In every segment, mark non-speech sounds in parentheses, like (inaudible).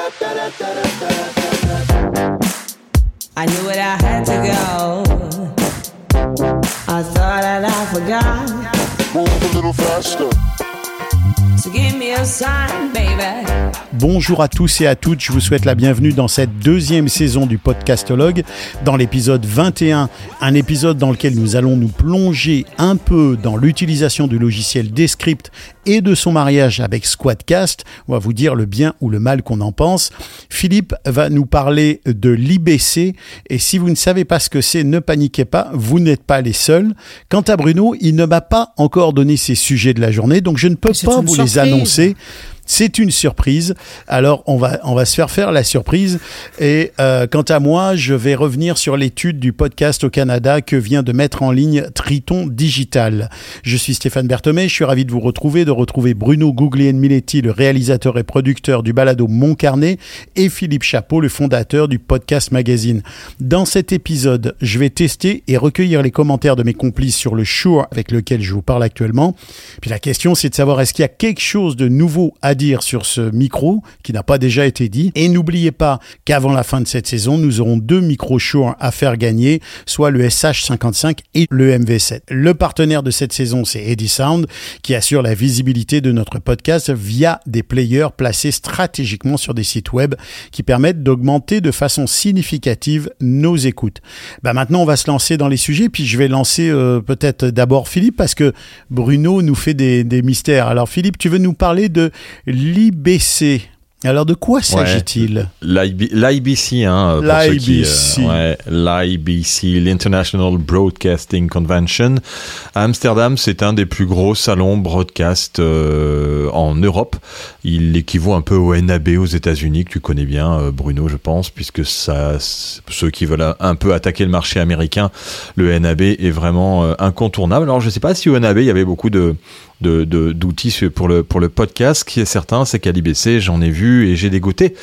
I knew it, I had to go. I thought that I forgot. Move a little faster. So give me a sign, baby. Bonjour à tous et à toutes, je vous souhaite la bienvenue dans cette deuxième saison du podcastologue, dans l'épisode 21, un épisode dans lequel nous allons nous plonger un peu dans l'utilisation du logiciel Descript et de son mariage avec Squadcast. On va vous dire le bien ou le mal qu'on en pense. Philippe va nous parler de l'IBC et si vous ne savez pas ce que c'est, ne paniquez pas, vous n'êtes pas les seuls. Quant à Bruno, il ne m'a pas encore donné ses sujets de la journée, donc je ne peux pas vous les annoncer. C'est une surprise. Alors, on va, on va se faire faire la surprise. Et euh, quant à moi, je vais revenir sur l'étude du podcast au Canada que vient de mettre en ligne Triton Digital. Je suis Stéphane Berthomé. Je suis ravi de vous retrouver, de retrouver Bruno Guglielminetti, le réalisateur et producteur du balado Mon Carnet, et Philippe Chapeau, le fondateur du podcast magazine. Dans cet épisode, je vais tester et recueillir les commentaires de mes complices sur le Shure avec lequel je vous parle actuellement. Puis la question, c'est de savoir est-ce qu'il y a quelque chose de nouveau à dire sur ce micro qui n'a pas déjà été dit. Et n'oubliez pas qu'avant la fin de cette saison, nous aurons deux micros Shure à faire gagner, soit le SH55 et le MV7. Le partenaire de cette saison, c'est Eddy Sound, qui assure la visibilité de notre podcast via des players placés stratégiquement sur des sites web qui permettent d'augmenter de façon significative nos écoutes. Bah maintenant, on va se lancer dans les sujets, puis je vais lancer euh, peut-être d'abord Philippe, parce que Bruno nous fait des mystères. Alors Philippe, tu veux nous parler de l'IBC alors de quoi s'agit-il? L'IB L'IBC, hein, L'IBC. ouais, l'IBC, l'International Broadcasting Convention. À Amsterdam, c'est un des plus gros salons broadcast euh, en Europe. Il équivaut un peu au NAB aux États-Unis, que tu connais bien, euh, Bruno, je pense, puisque ça, ceux qui veulent un peu attaquer le marché américain, le NAB est vraiment euh, incontournable. Alors, je ne sais pas si au NAB, il y avait beaucoup de de- d'outils pour le, pour le podcast. Qui est certain, c'est qu'à l'IBC, j'en ai vu et j'ai dégoté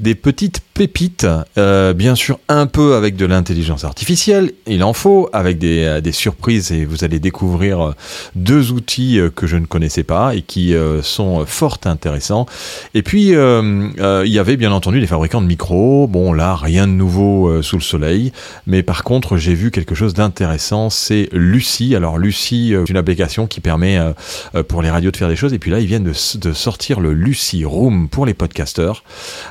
des petites pépites, euh, bien sûr un peu avec de l'intelligence artificielle, il en faut, avec des, euh, des surprises et vous allez découvrir euh, deux outils euh, que je ne connaissais pas et qui sont fort intéressants. Et puis, euh, il y avait bien entendu les fabricants de micros. Bon, là, rien de nouveau sous le soleil. Mais par contre, j'ai vu quelque chose d'intéressant, c'est Lucie. Alors, Lucie, c'est une application qui permet pour les radios de faire des choses. Et puis là, ils viennent de, sortir le Lucie Room pour les podcasteurs.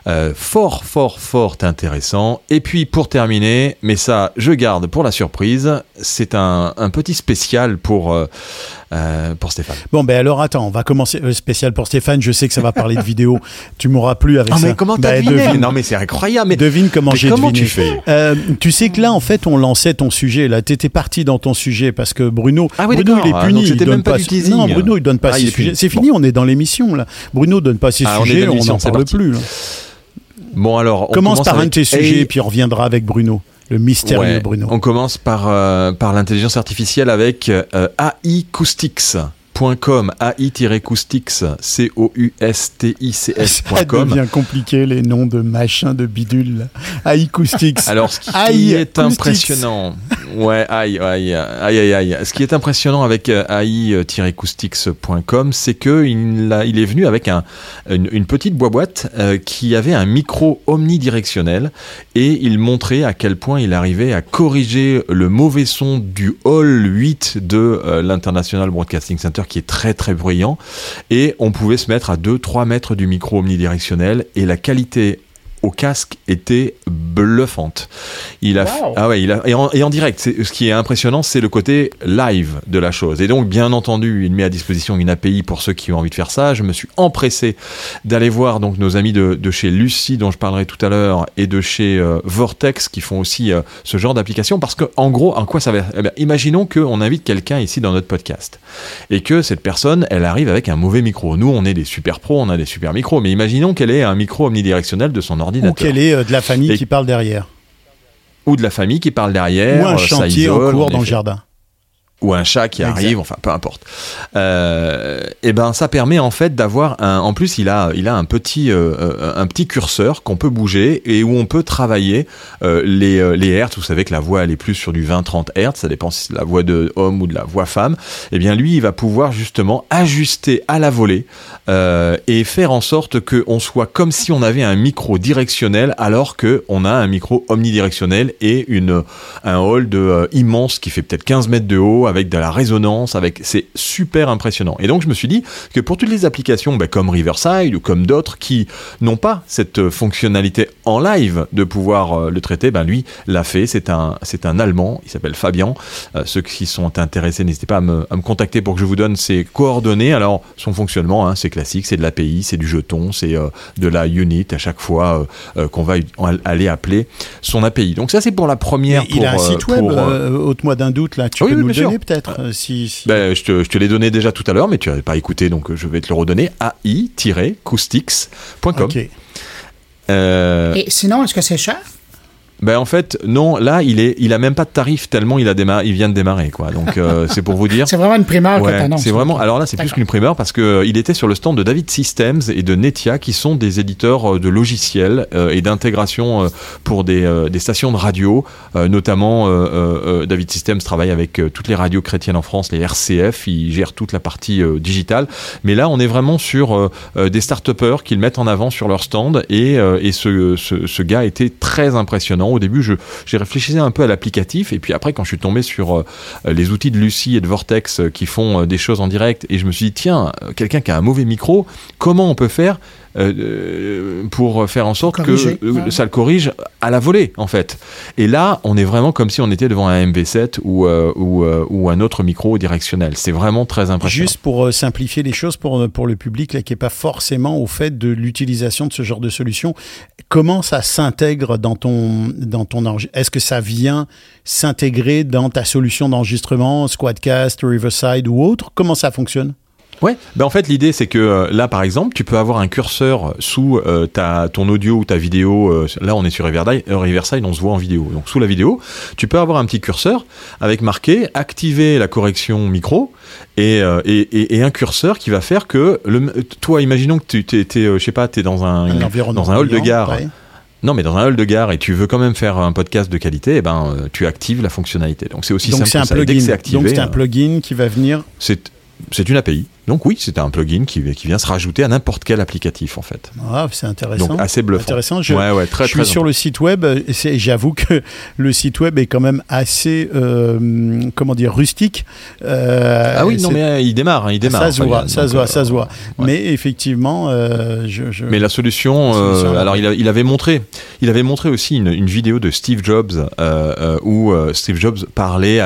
Euh, fort, fort, fort intéressant. Et puis, pour terminer, mais ça, je garde pour la surprise, c'est un, un petit spécial pour, euh, euh, pour Stéphane. Bon ben alors attends, on va commencer le spécial pour Stéphane. Je sais que ça va parler de vidéo. (laughs) Tu m'auras plu avec Ah, ça. mais comment t'as Ben, deviné devine. Non, mais c'est incroyable. Mais Devine comment j'ai deviné. tu fais? Euh, Tu sais que là, en fait, on lançait ton sujet. Là, t'étais parti dans ton sujet parce que Bruno, Ah oui, Bruno, il est Ah, puni. donc il donne même pas du teasing. Non, Bruno, il donne pas Ah, ses sujets. C'est fini, on est dans l'émission là. Bruno donne pas ses Ah, sujets, on n'en parle parti. plus. là. bon, alors. on Commence par un de tes sujets, A- puis on reviendra avec Bruno, le mystérieux Ouais, Bruno. On commence par, euh, par l'intelligence artificielle avec euh, AICoustics.com, AI-Acoustics, Ça C-O-U-S-T-I-C-S.com. devient compliqué les noms de machin de bidule. Acoustics. (laughs) Alors, ce qui AI est Acoustics. impressionnant, ouais, aïe, aïe, aïe, aïe. Ce qui est impressionnant avec euh, AI-acoustics.com, c'est que il, est venu avec un, une, une petite boîte euh, qui avait un micro omnidirectionnel et il montrait à quel point il arrivait à corriger le mauvais son du hall 8 de euh, l'International Broadcasting Center qui est très très bruyant. Et on pouvait se mettre à 2-3 mètres du micro omnidirectionnel. Et la qualité au casque était bluffante. Il a, Wow. ah ouais, il a, et en, et en direct, ce qui est impressionnant, c'est le côté live de la chose. Et donc, bien entendu, il met à disposition une API pour ceux qui ont envie de faire ça. Je me suis empressé d'aller voir donc nos amis de, de chez Lucie, dont je parlerai tout à l'heure, et de chez euh, Vortex, qui font aussi euh, ce genre d'application. Parce que, en gros, en quoi ça va Eh bien, Imaginons qu'on invite quelqu'un ici dans notre podcast et que cette personne, elle arrive avec un mauvais micro. Nous, on est des super pros, on a des super micros, mais imaginons qu'elle ait un micro omnidirectionnel de son ordinateur Ou qu'elle est euh, de la famille Et- qui parle derrière. ou de la famille qui parle derrière, Ou un euh, chantier en cours dans le jardin. Ou un chat qui Exact. arrive, enfin peu importe. Euh, et ben ça permet en fait d'avoir un. En plus, il a, il a un petit, euh, euh, un petit curseur qu'on peut bouger et où on peut travailler euh, les, les hertz. Vous savez que la voix elle est plus sur du 20-30 hertz, ça dépend si c'est la voix de homme ou de la voix femme. Et bien lui, il va pouvoir justement ajuster à la volée et faire en sorte que on soit comme si on avait un micro directionnel alors que on a un micro omnidirectionnel et une un hall de immense qui fait peut-être 15 mètres de haut avec de la résonance avec c'est super impressionnant. Et donc je me suis dit que pour toutes les applications bah, comme Riverside ou comme d'autres qui n'ont pas cette fonctionnalité en live de pouvoir euh, le traiter ben lui l'a fait. C'est un c'est un allemand il s'appelle Fabian Euh, ceux qui sont intéressés n'hésitez pas à me, à me contacter pour que je vous donne ses coordonnées. Alors son fonctionnement hein, c'est classique c'est de l'API c'est du jeton c'est euh, de la unit à chaque fois euh, euh, qu'on va aller appeler son API donc ça c'est pour la première Mais il a un pour, site web, pour, ôte-moi d'un doute, là. Tu oui, peux oui, nous le donner, peut-être euh, si, si- ben, je te, je te l'ai donné déjà tout à l'heure, mais tu n'avais pas écouté, donc euh, je vais te le redonner. ai-acoustics.com. Euh, Et sinon, est-ce que c'est cher? Ben, en fait, non, là, il est, il a même pas de tarif tellement il a démarré, il vient de démarrer, quoi. Donc, euh, (laughs) c'est pour vous dire. C'est vraiment une primeur Ouais, c'est vraiment. Alors là, c'est plus qu'une primeur parce que euh, il était sur le stand de David Systems et de Netia, qui sont des éditeurs euh, de logiciels euh, et d'intégration pour des, des stations de radio, notamment. David Systems travaille avec toutes les radios chrétiennes en France, les RCF. Il gère toute la partie digitale. Mais là, on est vraiment sur des start-upers qu'ils mettent en avant sur leur stand et, et ce, ce, ce gars était très impressionnant. Au début, je j'ai réfléchi un peu à l'applicatif et puis après, quand je suis tombé sur euh, les outils de Lucie et de Vortex euh, qui font euh, des choses en direct et je me suis dit tiens quelqu'un qui a un mauvais micro comment on peut faire euh, euh, pour faire en sorte Corriger, que euh, ouais. ça le corrige à la volée en fait. Et là on est vraiment comme si on était devant un MV7 ou, euh, ou, euh, ou un autre micro directionnel. C'est vraiment très impressionnant. Juste pour simplifier les choses pour, pour le public là, qui n'est pas forcément au fait de l'utilisation de ce genre de solution, comment ça s'intègre dans ton, dans ton enregistrement Est-ce que ça vient s'intégrer dans ta solution d'enregistrement, Squadcast, Riverside ou autre? Comment ça fonctionne? Ouais, ben en fait l'idée c'est que euh, là par exemple tu peux avoir un curseur sous euh, ta ton audio ou ta vidéo. euh, là on est sur Riverside, Riverside, on se voit en vidéo. Donc sous la vidéo, tu peux avoir un petit curseur avec marqué activer la correction micro et, euh, et, et, et un curseur qui va faire que le, toi imaginons que tu t'es, euh, je sais pas t'es dans un, dans un hall de gare. ouais. Non, mais dans un hall de gare et tu veux quand même faire un podcast de qualité, eh ben, euh, tu actives la fonctionnalité. Donc c'est aussi Donc simple c'est un que ça. Et Dès que plugin. c'est activé, Donc c'est un plugin qui va venir. c'est c'est une API. Donc oui, c'est un plugin qui, qui vient se rajouter à n'importe quel applicatif en fait. Ah, c'est intéressant. Donc assez bluffant. Intéressant. Je, ouais, ouais, très je suis très. sur le site web. J'avoue que le site web est quand même assez, euh, comment dire, rustique. Euh, Ah oui, non mais euh, il démarre, hein, il démarre. ça se voit, ça se voit, ça se voit. Mais effectivement, euh, je, je- Mais la solution, La solution, alors il, a- il avait montré, il avait montré aussi une, une vidéo de Steve Jobs où Steve Jobs parlait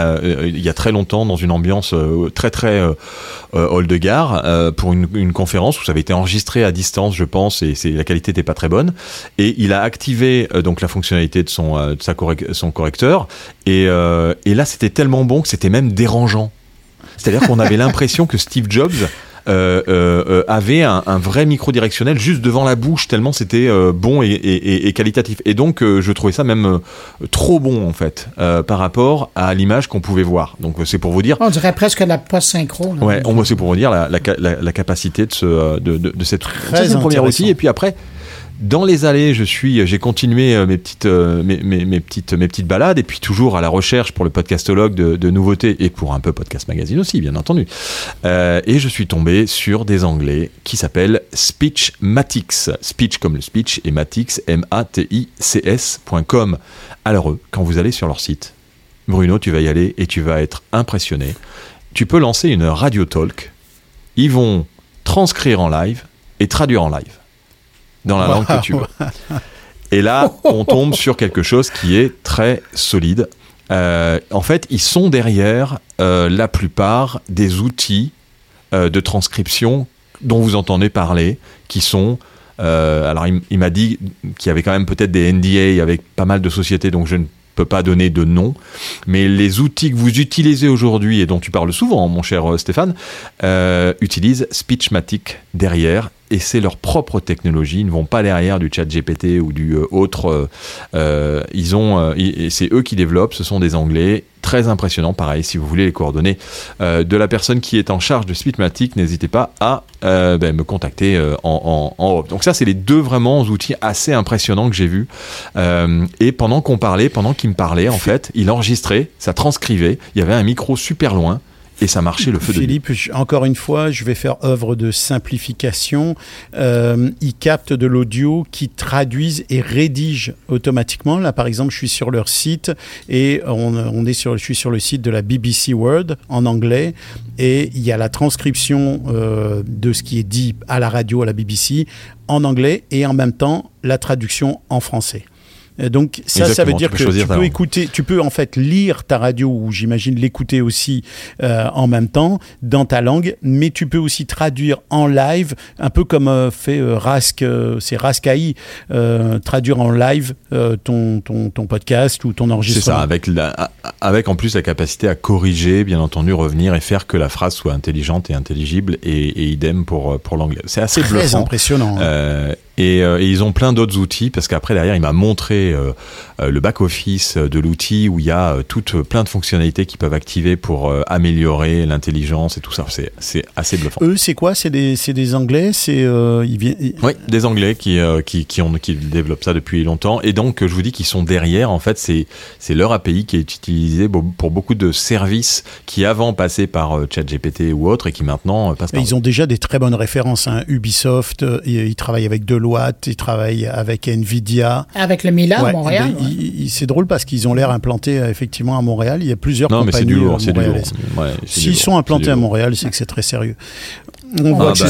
il y a très longtemps dans une ambiance très très hall de euh, pour une, conférence où ça avait été enregistré à distance, je pense, et la qualité n'était pas très bonne. Et il a activé euh, donc la fonctionnalité de son euh, correcteur et, là c'était tellement bon que c'était même dérangeant. C'est-à-dire qu'on avait l'impression que Steve Jobs avait un, un vrai micro directionnel juste devant la bouche tellement c'était euh, bon et, et- et- et qualitatif. Et donc euh, je trouvais ça même euh, trop bon en fait euh, par rapport à l'image qu'on pouvait voir. Donc euh, c'est pour vous dire. On dirait presque la post-synchro. Ouais, on c'est pour vous dire la, la, ca- la- la capacité de ce euh, de, de, de cette intéressant. outil et puis après dans les allées, je suis, j'ai continué euh, mes petites, euh, mes, petites, mes petites balades, et puis toujours à la recherche pour le podcastologue de, nouveautés et pour un peu podcast magazine aussi, bien entendu. Euh, et je suis tombé sur des anglais qui s'appellent Speechmatics, speech comme le speech et Matix, M-A-T-I-C-S.com. Alors eux, quand vous allez sur leur site, Bruno, tu vas y aller et tu vas être impressionné. Tu peux lancer une radio talk. Ils vont transcrire en live et traduire en live dans la langue que tu veux. Et là, (laughs) on tombe sur quelque chose qui est très solide. Euh, en fait, ils sont derrière euh, la plupart des outils euh, de transcription dont vous entendez parler, qui sont alors, il, il m'a dit qu'il y avait quand même peut-être des NDA avec pas mal de sociétés, donc je ne peux pas donner de nom. Mais les outils que vous utilisez aujourd'hui et dont tu parles souvent, mon cher Stéphane, utilisent Speechmatic derrière et c'est leur propre technologie. Ils ne vont pas derrière du chat GPT ou du euh, autre. euh, euh, ils ont, euh, et c'est eux qui développent. Ce sont des Anglais. Très impressionnant, pareil. Si vous voulez les coordonnées de la personne qui est en charge de Splitmatic, n'hésitez pas à ben, me contacter en, en. Donc ça, c'est les deux vraiment outils assez impressionnants que j'ai vus. Et pendant qu'on parlait, pendant qu'il me parlait, en fait, il enregistrait, ça transcrivait. Il y avait un micro super loin et ça marchait le feu de Philippe, encore une fois, je vais faire œuvre de simplification. Euh, il capte de l'audio qui traduisent et rédigent automatiquement. Là, par exemple, je suis sur leur site et on, on est sur, je suis sur le site de la BBC World en anglais et il y a la transcription euh, de ce qui est dit à la radio, à la BBC en anglais et en même temps la traduction en français. Euh, Donc ça, ça veut dire tu que choisir tu peux écouter, tu peux en fait lire ta radio ou j'imagine l'écouter aussi euh, en même temps dans ta langue, mais tu peux aussi traduire en live, un peu comme euh, fait euh, Rask, euh, c'est Rask AI, euh, traduire en live euh, ton, ton, ton podcast ou ton C'est enregistrement. ça, avec, la, avec en plus la capacité à corriger, bien entendu, revenir et faire que la phrase soit intelligente et intelligible, et, et idem pour, pour l'anglais. C'est assez Très bluffant. impressionnant. hein. Euh, et, euh, et ils ont plein d'autres outils parce qu'après derrière il m'a montré euh, euh, le back office de l'outil où il y a euh, toutes plein de fonctionnalités qui peuvent activer pour améliorer l'intelligence et tout ça. C'est c'est assez bluffant. Eux, c'est quoi? C'est des, c'est des Anglais? C'est ils Oui, des Anglais qui, qui, qui, ont, qui développent ça depuis longtemps. Et donc, je vous dis qu'ils sont derrière. En fait, c'est c'est leur API qui est utilisé pour beaucoup de services qui avant passaient par ChatGPT ou autre et qui maintenant passent par Ils ont déjà des très bonnes références. hein. Ubisoft, ils, ils travaillent avec Deloitte, ils travaillent avec Nvidia. Avec le Ouais, à Montréal. il- ouais. il- il- c'est drôle parce qu'ils ont l'air implantés euh, effectivement à Montréal. Il y a plusieurs Non, mais c'est compagnies du lourd, euh, c'est du lourd. montréalaises. S'ils sont implantés à. Montréal, c'est que c'est très sérieux. On Ah, voit que (laughs) bah c'est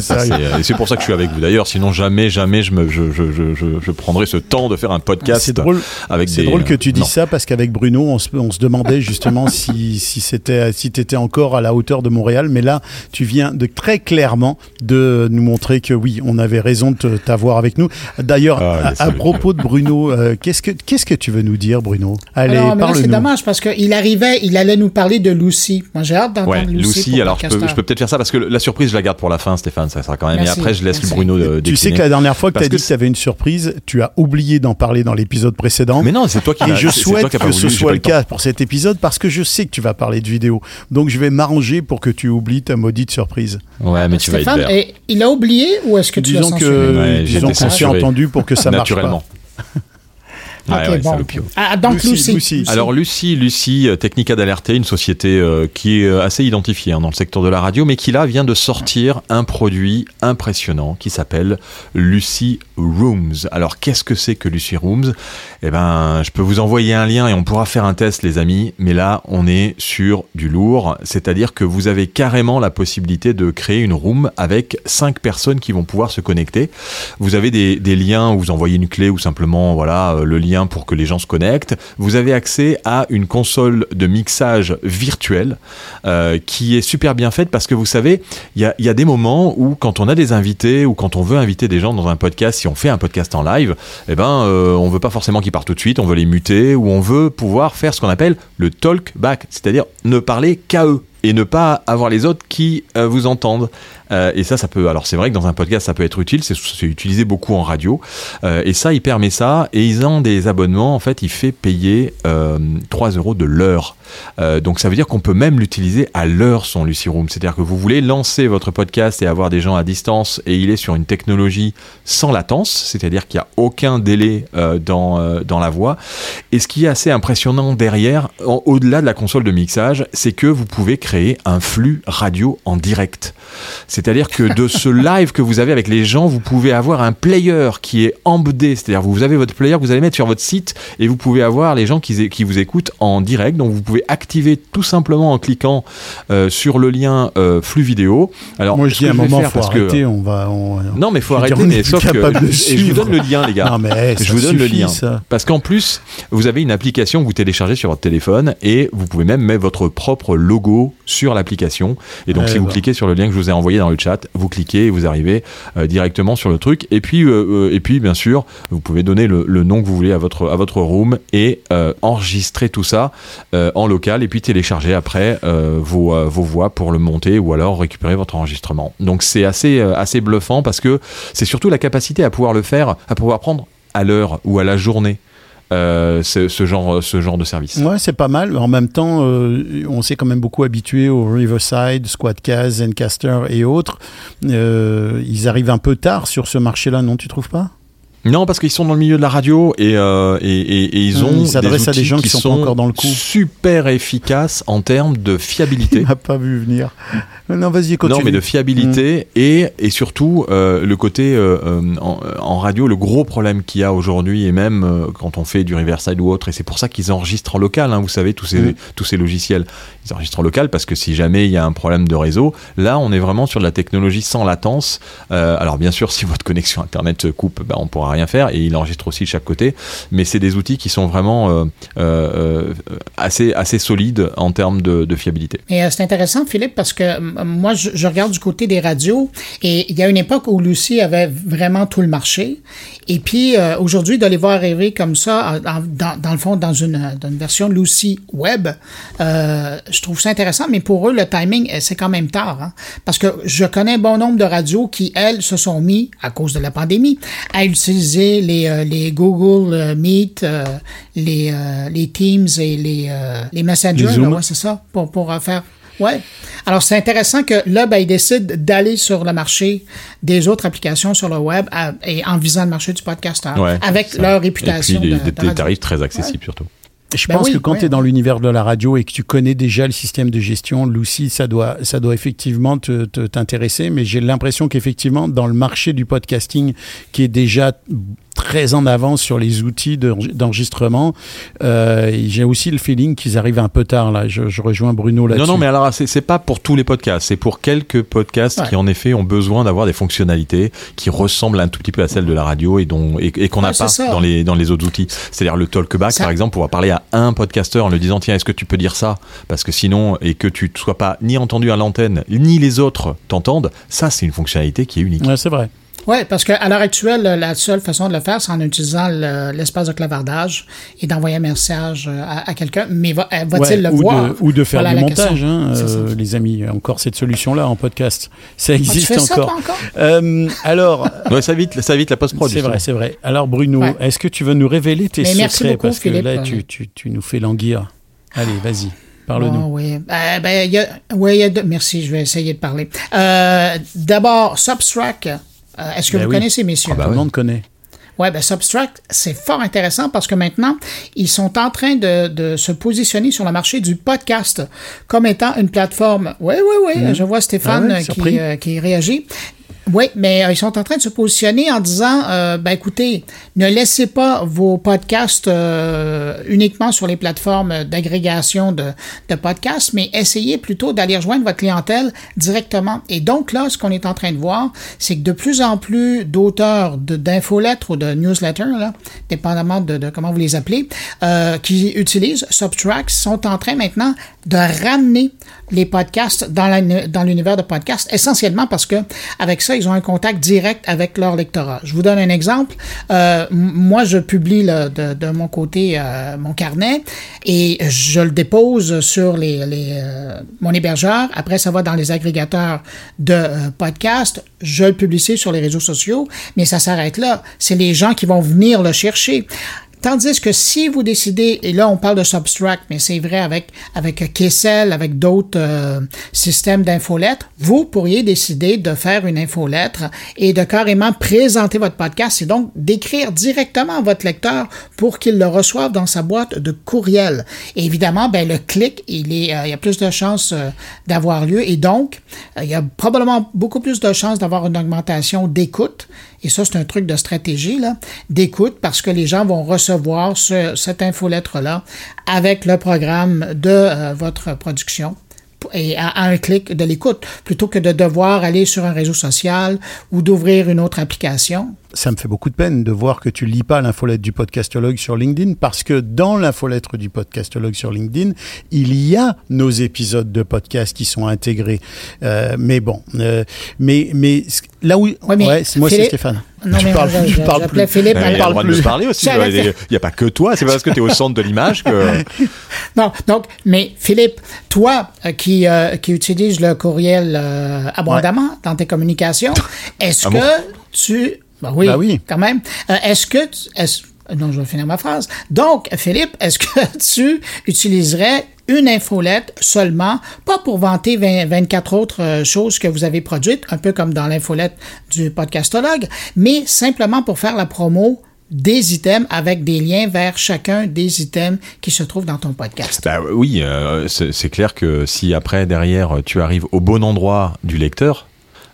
sérieux. et c'est pour ça que je suis avec vous. D'ailleurs, sinon jamais, jamais je me, je, je, je, je, je prendrais ce temps de faire un podcast C'est drôle, avec c'est des. drôle que tu dis non. ça parce qu'avec Bruno, on se, on se demandait justement si, si c'était si étais encore à la hauteur de Montréal. Mais là, tu viens de très clairement de nous montrer que oui, on avait raison de t'avoir avec nous. D'ailleurs, Ah, à, propos de Bruno, euh, qu'est-ce que qu'est-ce que tu veux nous dire, Bruno? Allez, Alors, là, c'est parle-nous. dommage parce qu'il arrivait, il allait nous parler de Lucy. Moi, j'ai hâte d'entendre Ouais, Lucy. Lucy, pour alors je peux, Podcasteur. je peux peut-être faire ça parce que la surprise, je la garde pour la fin, Stéphane, ça sera quand même. Merci, et après, je laisse merci. Bruno euh, Tu sais que la dernière fois que tu as dit que que tu avais une surprise, tu as oublié d'en parler dans l'épisode précédent. Mais non, c'est toi qui Et je souhaite as que ce j'ai soit le cas pour cet épisode parce que je sais que tu vas parler de vidéo. Donc je vais m'arranger pour que tu oublies ta maudite surprise. Ouais, mais tu vas être Stéphane, vert. et il a oublié ou est-ce que tu Disons censuré? que Ouais, j'ai disons s'est censuré. entendu pour que ça marche Naturellement. (laughs) pas. Ouais, Ok, ouais, bon. salopio. Ah, donc Lucy, Lucy. Lucy. Alors Lucie, Lucie, euh, Technica d'Alerté, une société euh, qui est euh, assez identifiée hein, dans le secteur de la radio, mais qui là vient de sortir un produit impressionnant qui s'appelle Lucy Rooms. Alors qu'est-ce que c'est que Lucy Rooms? Eh ben, je peux vous envoyer un lien et on pourra faire un test, les amis. Mais là, on est sur du lourd, c'est-à-dire que vous avez carrément la possibilité de créer une room avec cinq personnes qui vont pouvoir se connecter. Vous avez des, des liens où vous envoyez une clé ou simplement voilà le lien pour que les gens se connectent. Vous avez accès à une console de mixage virtuelle euh, qui est super bien faite parce que vous savez, il y a, des moments où quand on a des invités ou quand on veut inviter des gens dans un podcast, si on fait un podcast en live, eh ben euh, on veut pas forcément qu'ils partent tout de suite, on veut les muter ou on veut pouvoir faire ce qu'on appelle le talk back, c'est-à-dire ne parler qu'à eux et ne pas avoir les autres qui euh, vous entendent. Euh, et ça, ça peut. Alors, c'est vrai que dans un podcast, ça peut être utile. C'est utilisé beaucoup en radio. Euh, et ça, il permet ça. Et ils ont des abonnements. En fait, il fait payer euh, 3 euros de l'heure. Donc, ça veut dire qu'on peut même l'utiliser à l'heure, son Lucy Room. C'est-à-dire que vous voulez lancer votre podcast et avoir des gens à distance. Et il est sur une technologie sans latence. C'est-à-dire qu'il n'y a aucun délai dans, dans la voix. Et ce qui est assez impressionnant derrière, au-delà de la console de mixage, c'est que vous pouvez créer un flux radio en direct. C'est-à-dire que de ce (laughs) live que vous avez avec les gens, vous pouvez avoir un player qui est embedé. C'est-à-dire vous avez votre player que vous allez mettre sur votre site et vous pouvez avoir les gens qui, qui vous écoutent en direct. Donc vous pouvez activer tout simplement en cliquant euh, sur le lien euh, flux vidéo. Alors Moi je dis que à un moment, faut parce que- arrêter. On va. on- Non mais faut Je veux arrêter. dire, Mais sauf que et je vous donne le lien les gars. Non mais Je vous donne le lien. ça. Parce qu'en plus, vous avez une application que vous téléchargez sur votre téléphone et vous pouvez même mettre votre propre logo sur l'application. Et donc, Ouais, si vous bah. cliquez sur le lien que je vous ai envoyé dans le chat, vous cliquez et vous arrivez euh, directement sur le truc. Et puis, euh, euh, et puis, bien sûr, vous pouvez donner le, le nom que vous voulez à votre à votre room et euh, enregistrer tout ça en local et puis télécharger après vos, vos voix pour le monter ou alors récupérer votre enregistrement. Donc c'est assez, assez bluffant parce que c'est surtout la capacité à pouvoir le faire, à pouvoir prendre à l'heure ou à la journée euh, ce, genre, ce genre de service. Ouais, c'est pas mal. En même temps, euh, on s'est quand même beaucoup habitué au Riverside, Squadcast, Zencaster et autres. Euh, ils arrivent un peu tard sur ce marché-là, non Tu trouves pas? Non, parce qu'ils sont dans le milieu de la radio et, euh, et, et- et ils Mmh, ont ils s'adressent à des gens qui sont pas encore dans le coup. super efficaces en termes de fiabilité. (laughs) Il m'a pas vu venir. Non, vas-y, continue. Non, mais de fiabilité et, et surtout euh, le côté euh, en, en radio, le gros problème qu'il y a aujourd'hui et même quand on fait du Riverside ou autre, et c'est pour ça qu'ils enregistrent en local, hein, vous savez, tous ces, Mm. tous ces logiciels, ils enregistrent en local parce que si jamais il y a un problème de réseau, là on est vraiment sur de la technologie sans latence. Alors bien sûr, (laughs) si votre connexion Internet se coupe, ben, on pourra rien faire et il enregistre aussi de chaque côté, mais c'est des outils qui sont vraiment euh, euh, euh, assez, assez solides en termes de, de fiabilité. Et c'est intéressant, Philippe, parce que moi, je, je regarde du côté des radios et il y a une époque où Lucie avait vraiment tout le marché. Et puis, euh, aujourd'hui, de les voir arriver comme ça, en- dans, dans le fond, dans une, dans une version Lucie Web, euh, je trouve ça intéressant, mais pour eux, le timing, c'est quand même tard. hein. parce que je connais bon nombre de radios qui, elles, se sont mis, à cause de la pandémie, à utiliser les, euh, les Google euh, Meet, euh, les, les Teams et les, les Messengers. Les ouais, c'est ça, pour, pour faire. Ouais. Alors, c'est intéressant que là, ben, ils décident d'aller sur le marché des autres applications sur le web à- et en visant le marché du podcasteur Ouais, avec ça. leur réputation. Et puis de- des, de tarifs très accessibles surtout. Je Ben pense oui, que quand ouais, tu es dans l'univers de la radio et que tu connais déjà le système de gestion, Lucy, ça doit, ça doit effectivement te- te- t'intéresser. Mais j'ai l'impression qu'effectivement, dans le marché du podcasting, qui est déjà très en avance sur les outils de- d'enregistrement, euh, j'ai aussi le feeling qu'ils arrivent un peu tard. Là, je, je rejoins Bruno là-dessus. Non, non, mais alors c'est pas pour tous les podcasts, c'est pour quelques podcasts Ouais. qui en effet ont besoin d'avoir des fonctionnalités qui ressemblent un tout petit peu à celles de la radio et dont et, et qu'on n'a Ouais, pas ça. dans les dans les autres outils. C'est-à-dire le talkback Ça- par exemple, pouvoir parler à un podcasteur en lui disant tiens est-ce que tu peux dire ça? Parce que sinon et que tu ne sois pas ni entendu à l'antenne ni les autres t'entendent, ça c'est une fonctionnalité qui est unique. C'est vrai. Oui, parce qu'à l'heure actuelle, la seule façon de le faire, c'est en utilisant le- l'espace de clavardage et d'envoyer un message euh, à, à quelqu'un. Mais va- euh, va-t-il Ouais, le ou, voir? de, ou de faire Voilà du montage, hein, euh, les amis. Encore cette solution-là en podcast. (laughs) Ça Ah, tu existe fais ça, encore. toi, encore? Euh, alors, (laughs) Ouais, ça vite ça vite la post-prod. C'est vrai, c'est vrai. Alors Bruno, Ouais. est-ce que tu veux nous révéler tes Mais secrets? merci beaucoup, parce que là tu, tu, tu nous fais languir. Allez, vas-y, parle-nous. Ah oui. Euh, ben, il y a, oui, il y a deux- merci, je vais essayer de parler. Euh, D'abord, Substract. Euh, Est-ce que Ben vous oui. connaissez, messieurs? Tout le monde connaît. Ouais, ben Substract, c'est fort intéressant parce que maintenant, ils sont en train de, de se positionner sur le marché du podcast comme étant une plateforme. Oui, oui, oui, je vois Stéphane Ah ouais, surpris. qui, euh, qui réagit. Oui, mais euh, ils sont en train de se positionner en disant, euh, ben écoutez, ne laissez pas vos podcasts euh, uniquement sur les plateformes d'agrégation de, de podcasts, mais essayez plutôt d'aller rejoindre votre clientèle directement. Et donc là, ce qu'on est en train de voir, c'est que de plus en plus d'auteurs d'infolettres ou de newsletters, là, dépendamment de, de comment vous les appelez, qui utilisent Subtract, sont en train maintenant de ramener les podcasts dans la- dans l'univers de podcasts, essentiellement parce que avec ça, ils ont un contact direct avec leur lectorat. Je vous donne un exemple. Euh, moi, je publie de, mon côté euh, mon carnet et je le dépose sur euh, mon hébergeur. Après, ça va dans les agrégateurs de podcasts. Je le publie sur les réseaux sociaux, mais ça s'arrête là. C'est les gens qui vont venir le chercher. Tandis que si vous décidez, et là on parle de Substract, mais c'est vrai avec, avec Kessel, avec d'autres euh, systèmes d'infolettres, vous pourriez décider de faire une infolettre et de carrément présenter votre podcast et donc d'écrire directement à votre lecteur pour qu'il le reçoive dans sa boîte de courriel. Évidemment, ben, le clic, euh, il y a plus de chances euh, d'avoir lieu et donc il y a probablement beaucoup plus de chances d'avoir une augmentation d'écoute. Et ça, c'est un truc de stratégie, d'écoute, parce que les gens vont recevoir ce- cette infolettre-là avec le programme de euh, votre production et à un clic de l'écoute, plutôt que de devoir aller sur un réseau social ou d'ouvrir une autre application. Ça me fait beaucoup de peine de voir que tu lis pas l'infolette du podcastologue sur LinkedIn parce que dans l'infolettre du podcastologue sur LinkedIn, il y a nos épisodes de podcast qui sont intégrés. Euh, mais bon, euh, mais mais là où Ouais, mais ouais, moi c'est Philippe- Stéphane. Non, tu mais parles, tu je- parles j'appelais plus. Philippe, elle il y a le parle droit de parler aussi. Il n'y a pas que toi. C'est pas parce que tu es au centre de l'image que. (laughs) Non, donc, mais Philippe, toi euh, qui, euh, qui utilises le courriel euh, abondamment dans tes communications, est-ce Ah que bon? tu... Ben oui, Ben oui. quand même. Euh, est-ce que... tu- est-ce- non, je vais finir ma phrase. Donc, Philippe, est-ce que (laughs) tu utiliserais une infolette seulement, pas pour vanter 20 24 autres euh, choses que vous avez produites, un peu comme dans l'infolette du podcastologue, mais simplement pour faire la promo des items avec des liens vers chacun des items qui se trouvent dans ton podcast? Bah oui, euh, c'est clair que si après derrière tu arrives au bon endroit du lecteur,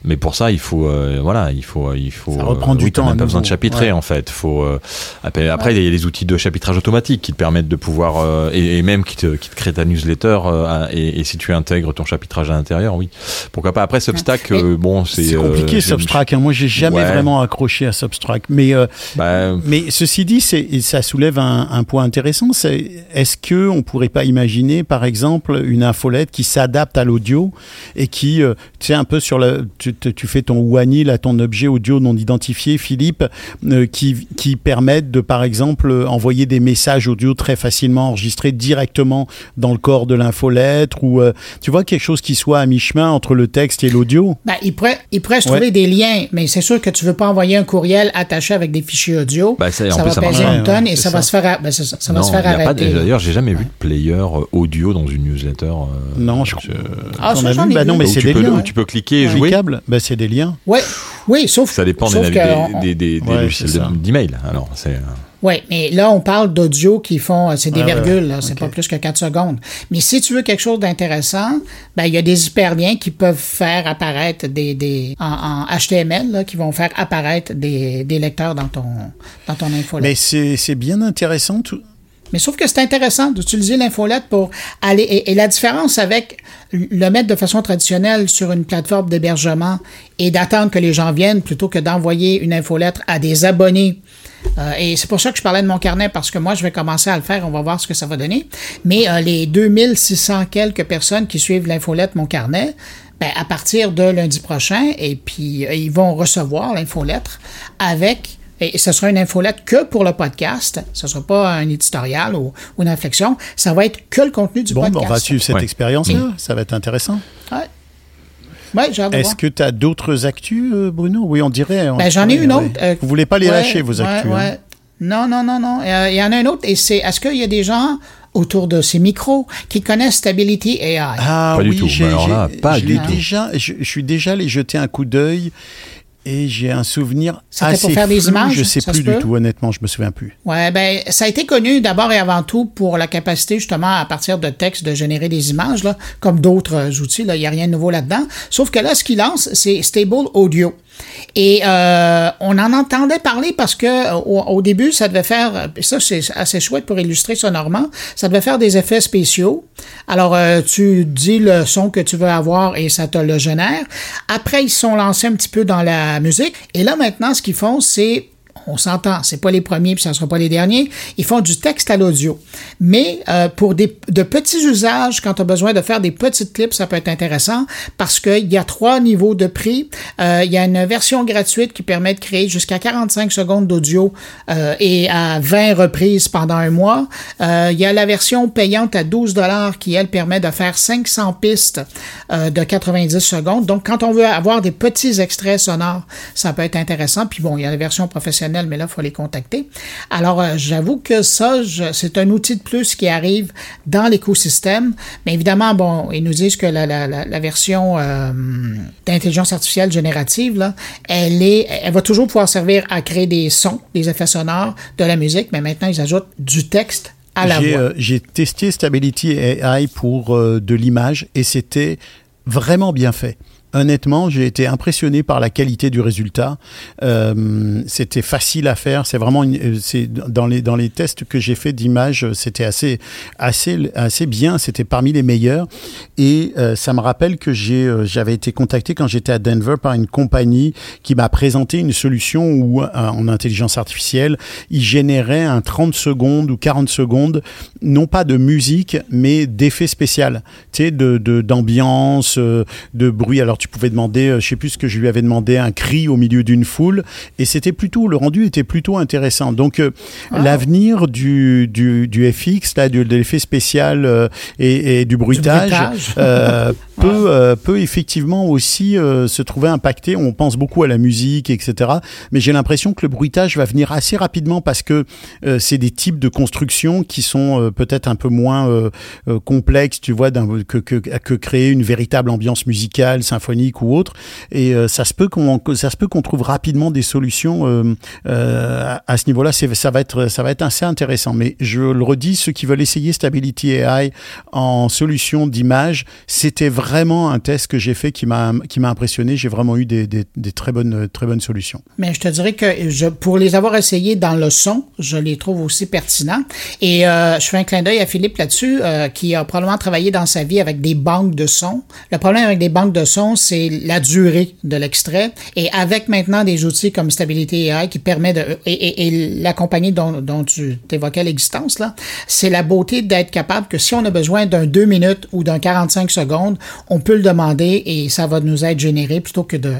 mais pour ça il faut euh, voilà il faut il faut Ça reprend euh, du oui, temps même à pas besoin de chapitrer Ouais. en fait. Faut euh, après, après, il y a les outils de chapitrage automatique qui te permettent de pouvoir euh, et, et même qui te qui te créent ta newsletter euh, et, et si tu intègres ton chapitrage à l'intérieur, oui. Pourquoi pas? Après Substack euh, bon c'est compliqué euh, Substract. hein. Moi, j'ai jamais Ouais. vraiment accroché à Substract. Mais euh, bah, Mais ceci dit, c'est, ça soulève un, un point intéressant. C'est, est-ce que on pourrait pas imaginer, par exemple, une infolette qui s'adapte à l'audio et qui, euh, tu sais, un peu sur le, tu, fais ton WANI, là, ton objet audio non identifié, Philippe, euh, qui, qui permettent de, par exemple, euh, envoyer des messages audio très facilement enregistrés directement dans le corps de l'infolettre ou, euh, tu vois, quelque chose qui soit à mi-chemin entre le texte et l'audio? Ben, il pourrait, il pourrait se Ouais. trouver des liens, mais c'est sûr que tu veux pas envoyer un courriel attaché avec des fichiers audio. Bah, ça, ça plus, va ça peser une tonne Ouais, et c'est ça, va se faire, a- ben, ça, ça va non, se faire arrêter. D'ailleurs, j'ai jamais vu de player euh, audio dans une newsletter. euh, Non, je, Ah, t'en ça, j'en vu ai Bah non, mais c'est des peux, liens. tu peux cliquer et jouer. Cliquable, bah, c'est des liens. Ouais, oui, sauf Ça dépend des, sauf navi- que on- des, des, des Ouais, d'email. Alors, c'est. euh, Oui, mais là, on parle d'audio qui font, euh, c'est des Ouais, ouais, virgules, là, c'est pas plus que 4 secondes. Mais si tu veux quelque chose d'intéressant, ben, il y a des hyperliens qui peuvent faire apparaître des, des en, en HTML, là, qui vont faire apparaître des, des lecteurs dans ton, dans ton infolette. Mais c'est c'est bien intéressant. Tout... Mais sauf que c'est intéressant d'utiliser l'infolette pour aller. Et, la différence avec le mettre de façon traditionnelle sur une plateforme d'hébergement et d'attendre que les gens viennent plutôt que d'envoyer une infolettre à des abonnés. Euh, et c'est pour ça que je parlais de mon carnet parce que moi, je vais commencer à le faire. On va voir ce que ça va donner. Mais euh, les 2600 quelques personnes qui suivent l'infolette Mon carnet, ben, à partir de lundi prochain, et puis euh, ils vont recevoir l'infolettre avec et ce sera une infolette que pour le podcast. Ce ne sera pas un éditorial ou, ou une réflexion. Ça va être que le contenu du Bon, podcast. on va suivre cette Ouais. expérience-là. Ça va être intéressant. Ouais. Ouais, Est-ce que tu as d'autres actus, euh, Bruno? Oui, on dirait. Ben, j'en ai ouais, une autre. euh, Vous voulez pas les ouais, lâcher, vos ouais, actus hein? Non, non, non, non. Euh, Il y en a un autre. Et c'est, est-ce qu'il y a des gens autour de ces micros qui connaissent Stability AI? Ah Pas du oui, tout. alors là, j'ai- pas je du tout. déjà. Je, je suis déjà allé jeter un coup d'œil et j'ai un souvenir C'était assez pour faire des images, Je sais plus du tout, honnêtement, je me souviens plus. Ouais, ben, ça a été connu d'abord et avant tout pour la capacité, justement, à partir de texte, de générer des images, là, comme d'autres outils. Là, il n'y a rien de nouveau là-dedans. Sauf que là, ce qu'il lance, c'est Stable Audio. Et euh, on en entendait parler parce que au, début, ça devait faire, ça c'est assez chouette pour illustrer sonorement, ça devait faire des effets spéciaux. Alors, euh, tu dis le son que tu veux avoir et ça te le génère. Après, ils sont lancés un petit peu dans la musique. Et là, maintenant, ce qu'ils font, c'est on s'entend, c'est pas les premiers puis ça sera pas les derniers. Ils font du texte à l'audio. Mais euh, pour de petits usages, quand tu as besoin de faire des petites clips, ça peut être intéressant parce qu'il y a trois niveaux de prix. Euh, il y a une version gratuite qui permet de créer jusqu'à 45 secondes d'audio euh, et à 20 reprises pendant un mois. Il y a la version payante à 12 dollars qui, elle, permet de faire 500 pistes de 90 secondes. Donc, quand on veut avoir des petits extraits sonores, ça peut être intéressant. Puis bon, il y a la version professionnelle, mais là, il faut les contacter. Alors, euh, j'avoue que ça, c'est un outil de plus qui arrive dans l'écosystème. Mais évidemment, bon, ils nous disent que la, la, la, la version euh, d'intelligence artificielle générative, là, elle est, elle va toujours pouvoir servir à créer des sons, des effets sonores, de la musique, mais maintenant, ils ajoutent du texte à la voix. euh, j'ai testé Stability AI pour euh, de l'image et c'était vraiment bien fait. Honnêtement, j'ai été impressionné par la qualité du résultat. Euh, c'était facile à faire. C'est vraiment, une- euh, c'est dans les dans les tests que j'ai fait d'images, c'était assez assez assez bien. C'était parmi les meilleurs. Et euh, ça me rappelle que j'ai euh, j'avais été contacté quand j'étais à Denver par une compagnie qui m'a présenté une solution où euh, en intelligence artificielle, il générait un 30 secondes ou 40 secondes, non pas de musique, mais d'effets spéciaux, tu sais, de de- d'ambiance, de bruit. Alors tu pouvais demander, euh, je sais plus ce que je lui avais demandé, un cri au milieu d'une foule, et c'était plutôt le rendu était plutôt intéressant. Donc euh, l'avenir du, du du FX là, de, de l'effet spécial euh, et, et du bruitage, bruitage. euh, (laughs) peut peut effectivement aussi se trouver impacté. On pense beaucoup à la musique, etc. Mais j'ai l'impression que le bruitage va venir assez rapidement parce que c'est des types de constructions qui sont peut-être un peu moins complexes, tu vois, que, que que créer une véritable ambiance musicale, symphonique ou autre. Et euh, ça se peut qu'on ça se peut qu'on trouve rapidement des solutions euh, euh, à, ce niveau-là. Ça va être ça va être assez intéressant. Mais je le redis, ceux qui veulent essayer Stability AI en solution d'image, c'était vraiment un test que j'ai fait qui m'a qui m'a impressionné. J'ai vraiment eu des, des, très bonnes très bonnes solutions. Mais je te dirais que pour les avoir essayés dans le son, je les trouve aussi pertinents. Et je fais un clin d'œil à Philippe là-dessus, qui a probablement travaillé dans sa vie avec des banques de sons. Le problème avec des banques de sons, c'est la durée de l'extrait. Et avec maintenant des outils comme Stability AI qui permet de... Et, et- et la compagnie dont, dont tu évoquais l'existence, là, c'est la beauté d'être capable que si on a besoin d'un 2 minutes ou d'un 45 secondes, on peut le demander et ça va nous être généré plutôt que de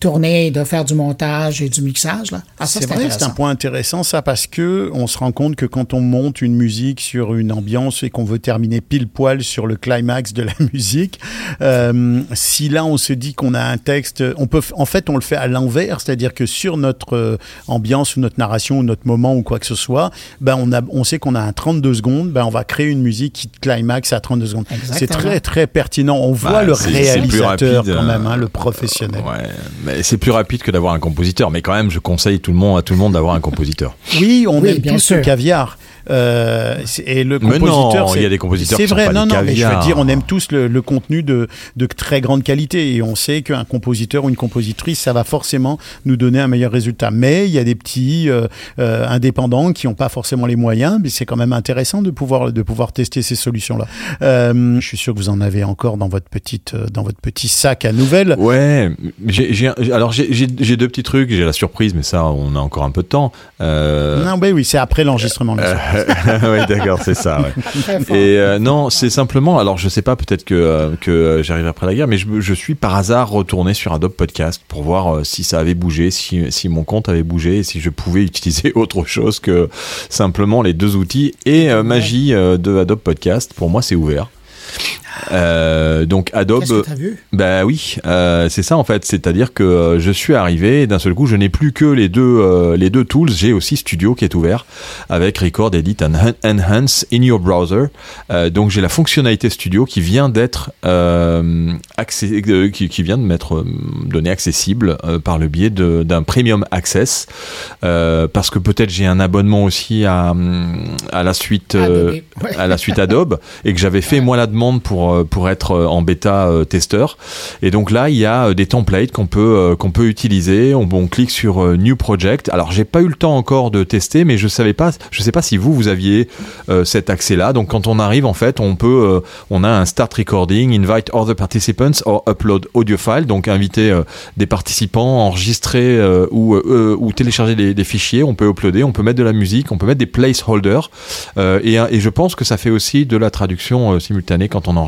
tourner et de faire du montage et du mixage. Là. Ah, ça, c'est vrai c'est un point intéressant ça parce que on se rend compte que quand on monte une musique sur une ambiance et qu'on veut terminer pile poil sur le climax de la (laughs) musique, euh, si là on se dit qu'on a un texte, on peut en fait on le fait à l'envers, c'est-à-dire que sur notre euh, ambiance ou notre narration ou notre moment ou quoi que ce soit, ben on a on sait qu'on a un 32 secondes, ben on va créer une musique qui climax à 32 secondes. C'est très très pertinent. On voit Bah, le réalisateur rapide, quand même, euh, hein, le professionnel. Ouais, mais c'est plus rapide que d'avoir un compositeur. Mais quand même, je conseille tout le monde, à tout le monde d'avoir un compositeur. Oui, on Oui, aime bien sûr. le caviar. Euh, et le Mais compositeur, il y a des compositeurs C'est vrai, non, non, mais je veux dire, on aime tous le, le contenu de, de très grande qualité et on sait qu'un compositeur ou une compositrice, ça va forcément nous donner un meilleur résultat. Mais il y a des petits euh, euh, indépendants qui n'ont pas forcément les moyens, mais c'est quand même intéressant de pouvoir de pouvoir tester ces solutions-là. Euh, je suis sûr que vous en avez encore dans votre petite euh, dans votre petit sac à nouvelles. Ouais, j'ai, j'ai- alors j'ai, deux petits trucs. J'ai la surprise, mais ça, on a encore un peu de temps. Euh, Non, oui, oui, c'est après l'enregistrement. (laughs) oui, d'accord, c'est ça. ouais. Et euh, non, c'est simplement. Alors, je sais pas, peut-être que euh, que euh, j'arrive après la guerre, mais je, je suis par hasard retourné sur Adobe Podcast pour voir euh, si ça avait bougé, si si mon compte avait bougé, et si je pouvais (laughs) utiliser autre chose que simplement les deux outils et magie de Adobe Podcast. Pour moi, c'est ouvert. Euh, donc Adobe. Que vu? Bah oui, euh, c'est ça en fait. C'est-à-dire que euh, je suis arrivé d'un seul coup, je n'ai plus que les deux euh, les deux tools. J'ai aussi Studio qui est ouvert avec Record, Edit and Enhance in your browser. Donc j'ai la fonctionnalité Studio qui vient d'être qui, qui vient de m'être donnée accessible par le biais d'un Premium Access parce que peut-être j'ai un abonnement aussi à à la suite ouais. à la suite Adobe et que j'avais fait moi la demande pour euh, pour être euh, en bêta euh, testeur. Et donc là il y a des templates qu'on peut qu'on peut utiliser. On, clique sur New Project. Alors j'ai pas eu le temps encore de tester mais je savais pas je sais pas si vous vous aviez cet accès là donc quand on arrive en fait on peut on a un start recording invite other participants or upload audio file. Donc inviter des participants enregistrer ou ou télécharger des, fichiers. On peut uploader on peut mettre de la musique on peut mettre des placeholders. Et, et je pense que ça fait aussi de la traduction simultanée quand on enregistre.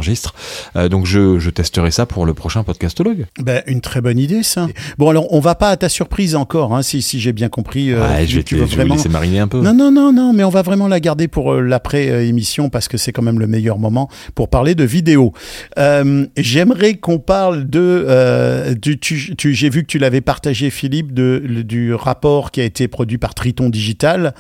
Euh, donc je, je testerai ça pour le prochain podcastologue. Ben, une très bonne idée, ça. Bon, alors, on va pas à ta surprise encore, hein, si, si j'ai bien compris. euh, ouais, tu- je vais, tu te- veux je vais vraiment... laisser mariner un peu. Non, non, non, non, mais on va vraiment la garder pour euh, l'après-émission parce que c'est quand même le meilleur moment pour parler de vidéo. J'aimerais qu'on parle de... Du, tu, tu- J'ai vu que tu l'avais partagé, Philippe, de, le- du rapport qui a été produit par Triton Digital,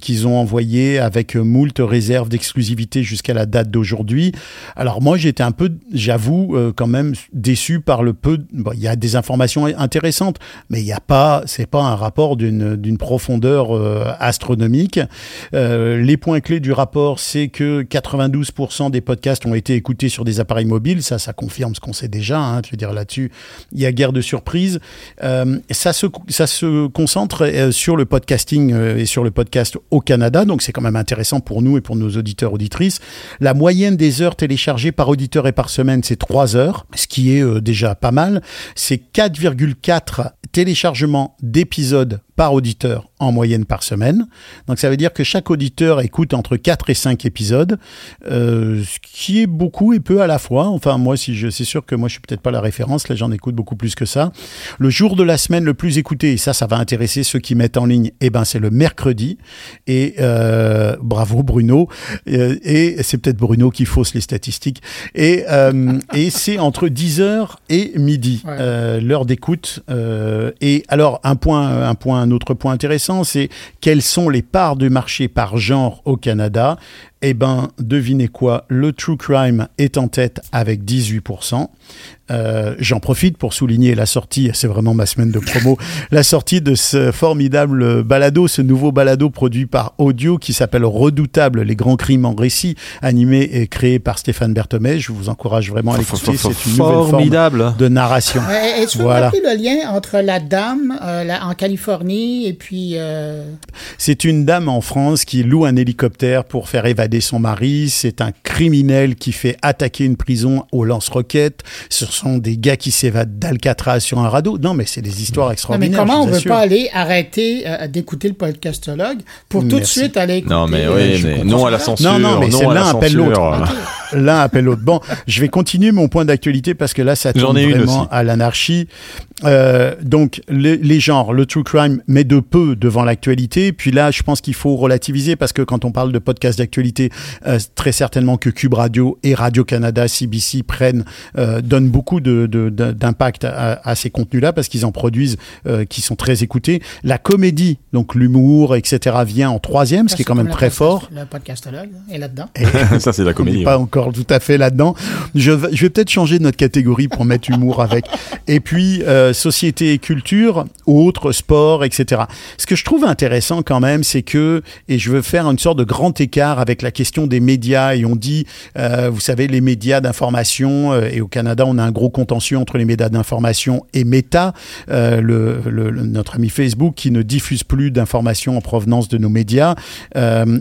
qu'ils ont envoyé avec moult réserves d'exclusivité jusqu'à la date d'aujourd'hui. Alors moi, j'étais un peu, j'avoue, euh, quand même déçu par le peu. Il y a des informations intéressantes, mais il n'y a pas, c'est pas un rapport d'une profondeur euh, astronomique. Euh, les points clés du rapport, c'est que 92% des podcasts ont été écoutés sur des appareils mobiles. Ça, ça confirme ce qu'on sait déjà. Hein, je veux dire là-dessus, il y a guère de surprise. Euh, ça se ça se concentre sur le podcasting et sur le podcast au Canada, donc c'est quand même intéressant pour nous et pour nos auditeurs auditrices. La moyenne des heures téléchargées par auditeur et par semaine, c'est 3 heures, ce qui est euh, déjà pas mal. C'est 4,4 téléchargements d'épisodes par auditeur en moyenne par semaine. Donc ça veut dire que chaque auditeur écoute entre 4 et 5 épisodes, euh, ce qui est beaucoup et peu à la fois. Enfin moi, si je, c'est sûr que moi je suis peut-être pas la référence, là j'en écoute beaucoup plus que ça. Le jour de la semaine le plus écouté, et ça, ça va intéresser ceux qui mettent en ligne, eh ben c'est le mercredi. Et euh, bravo Bruno. Euh, et c'est peut-être Bruno qui fausse les statistiques. Et, euh, et c'est entre 10h et midi, Ouais. l'heure d'écoute. Et alors un point, un point, un autre point intéressant, c'est quelles sont les parts de marché par genre au Canada? Eh ben, devinez quoi, le true crime est en tête avec 18%. Euh, J'en profite pour souligner la sortie, c'est vraiment ma semaine de promo, (laughs) la sortie de ce formidable balado, ce nouveau balado produit par Audio qui s'appelle Redoutable, les grands crimes en récit, animé et créé par Stéphane Berthomé. Je vous encourage vraiment à l'écouter, c'est une nouvelle forme Formidable. de narration. Et tu peux Voilà. rappeler le lien entre la dame euh, la- en Californie et puis... euh, C'est une dame en France qui loue un hélicoptère pour faire évader son mari. C'est un criminel qui fait attaquer une prison au lance-roquettes. Ce sont des gars qui s'évadent d'Alcatraz sur un radeau. Non, mais c'est des histoires Non, mais extraordinaires. comment je on vous veut pas aller arrêter euh, d'écouter le podcastologue pour tout de suite aller écouter... Non, mais euh, oui, je mais non à la censure. Non, non, mais c'est l'un appelle l'autre. censure. L'un appelle l'autre. Bon, je vais continuer mon point d'actualité parce que là, ça tourne vraiment à l'anarchie. Euh, donc, les, les genres, le true crime met de peu devant l'actualité. Puis là, je pense qu'il faut relativiser parce que quand on parle de podcast d'actualité, euh, très certainement que Cube Radio et Radio Canada, CBC prennent, euh, donnent beaucoup de, de- de- d'impact à, à ces contenus-là parce qu'ils en produisent, euh, qui sont très écoutés. La comédie, donc l'humour, etc., vient en troisième, ce qui est quand même très fort. Le podcastologue est là-dedans. (laughs) Ça, c'est la On comédie. encore tout à fait là-dedans. Je, vais- peut-être changer notre catégorie pour mettre humour avec. Et puis, euh, société et culture, autres, sport, etc. Ce que je trouve intéressant quand même, c'est que, et je veux faire une sorte de grand écart avec la question des médias, et on dit, euh, vous savez, les médias d'information, euh, et au Canada, on a un gros contentieux entre les médias d'information et Meta, le, notre ami Facebook, qui ne diffuse plus d'informations en provenance de nos médias,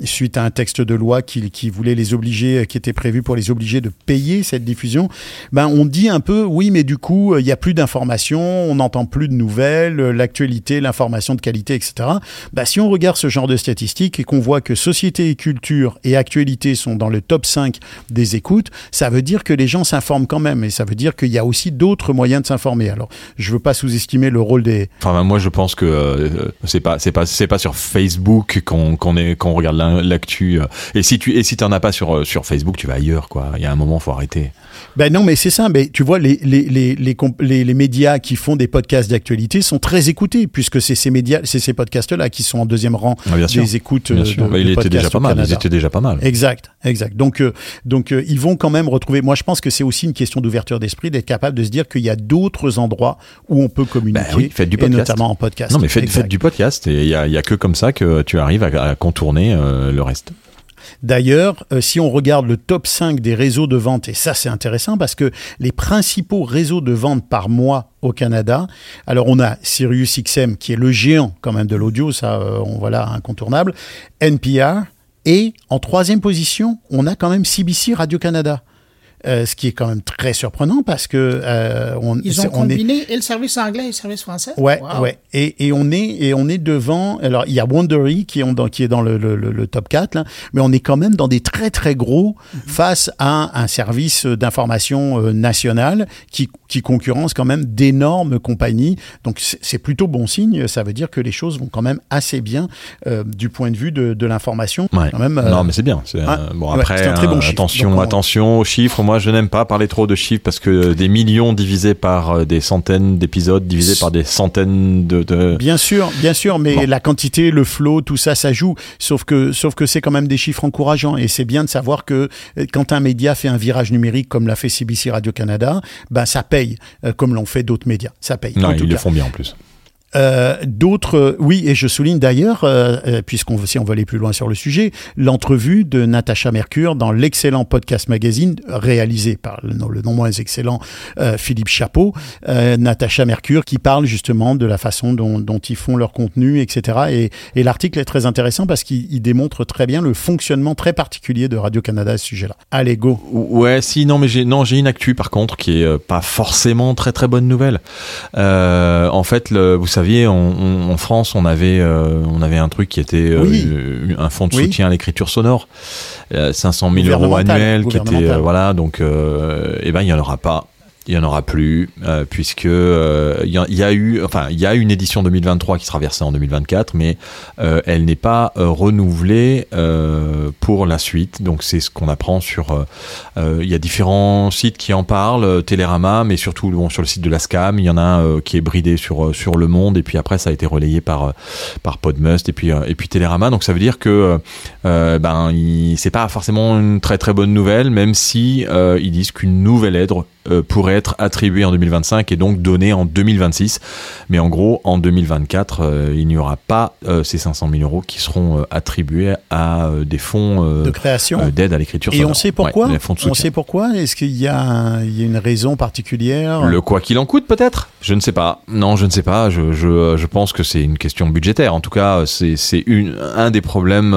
suite à un texte de loi qui, qui voulait les obliger, qui était prévu pour les obliger de payer cette diffusion. Ben, on dit un peu, oui, mais du coup, euh, il n'y a plus d'informations, on n'entend plus de nouvelles, euh, l'actualité, l'information de qualité, etc. Ben, si on regarde ce genre de statistiques et qu'on voit que société et culture et actualité sont dans le top 5 des écoutes, ça veut dire que les gens s'informent quand même et ça veut dire qu'il y a aussi d'autres moyens de s'informer. Alors, je veux pas sous-estimer le rôle des, Enfin, ben, moi, je pense que euh, c'est pas, c'est pas, c'est pas sur Facebook qu'on qu'on est, qu'on regarde l'actu. euh. Et si tu, et si t'en as pas sur sur Facebook, tu vas ailleurs, quoi. Il y a un moment, faut arrêter. Ben non, mais c'est ça. Mais tu vois, les, les, les, les, médias qui font des podcasts d'actualité sont très écoutés, puisque c'est ces médias, c'est ces podcasts-là qui sont en deuxième rang Ah, des écoutes Bien euh, sûr. Bah, il était déjà pas mal. Ils étaient déjà pas mal. Exact, exact. Donc, euh, donc euh, ils vont quand même retrouver. Moi, je pense que c'est aussi une question d'ouverture d'esprit, d'être capable de se dire qu'il y a d'autres endroits où on peut communiquer, Ben oui, faites du et podcast. notamment en podcast. Non, mais faites, du podcast et il y a, il y a que comme ça que tu arrives à, contourner le reste. D'ailleurs, euh, si on regarde le top 5 des réseaux de vente, et ça c'est intéressant parce que les principaux réseaux de vente par mois au Canada, alors on a SiriusXM qui est le géant quand même de l'audio, ça euh, on voilà incontournable, NPR, et en troisième position, on a quand même CBC Radio-Canada. Euh, ce qui est quand même très surprenant parce que euh, on, Ils ont on est combiné et le service anglais et le service français? Ouais, Wow. ouais. Et, et on est et on est devant. Alors il y a Wondery qui est dans, qui est dans le, le, le- le top 4 là, mais on est quand même dans des très très gros face à un service d'information euh, national qui qui concurrence quand même d'énormes compagnies. Donc c'est plutôt bon signe. Ça veut dire que les choses vont quand même assez bien euh, du point de vue de, de l'information. Ouais. Quand même. euh, non, mais c'est bien. Bon Ouais, après, un très bon euh, chiffre. attention, Donc, on- attention aux chiffres. Moi je n'aime pas parler trop de chiffres parce que des millions divisés par euh, des centaines d'épisodes divisés par des centaines de. de- Bien sûr, bien sûr, mais Bon. la quantité, le flow, tout ça, ça joue. Sauf que, sauf que c'est quand même des chiffres encourageants. Et c'est bien de savoir que euh, quand un média fait un virage numérique comme l'a fait CBC Radio Canada, ben ça paye, euh, comme l'ont fait d'autres médias. Ça paye. Non, en tout ils le cas. font bien en plus. Euh, D'autres, oui, et je souligne d'ailleurs, euh, euh, puisqu'on si on veut aller plus loin sur le sujet, l'entrevue de Natacha Mercure dans l'excellent podcast magazine réalisé par le, le non moins excellent euh, Philippe Chapeau, Natacha Mercure, qui parle justement de la façon dont, dont ils font leur contenu, etc. Et, et l'article est très intéressant parce qu'il il démontre très bien le fonctionnement très particulier de Radio Canada à ce sujet-là. Allez, go. Ouais, si, non, mais j'ai, non, j'ai une actu par contre qui est pas forcément très très bonne nouvelle. En fait, le, vous saviez, on- on- en France, on avait, euh, on avait un truc qui était euh, Oui. euh, un fonds de Oui. soutien à l'écriture sonore, euh, 500 000 euros annuels, qui était, euh, voilà, donc, euh, eh ben, il y en aura pas. Il y en aura plus euh, puisque euh, il y, a- eu, enfin, il y a une édition 2023 qui sera versée en 2024, mais euh, elle n'est pas renouvelée pour la suite. Donc c'est ce qu'on apprend sur. il y a différents sites qui en parlent, Télérama, mais surtout sur le site de la SCAM. Il y en a un qui est bridé sur Le Monde, et puis après ça a été relayé par par Podmust et puis et Télérama. Donc ça veut dire que ben c'est pas forcément une très très bonne nouvelle, même si ils disent qu'une nouvelle aide euh, pourrait être attribuée en 2025 et donc donnée en 2026. Mais en gros, en 2024, euh, il n'y aura pas euh, ces 500 000 euros qui seront attribués à des fonds De création. d'aide à l'écriture Et sonore. on sait pourquoi Ouais, On sait pourquoi Est-ce qu'il y, a y une raison particulière Le quoi qu'il en coûte, peut-être? Je ne sais pas. Non, je ne sais pas. Je, je, je pense que c'est une question budgétaire. En tout cas, c'est un des problèmes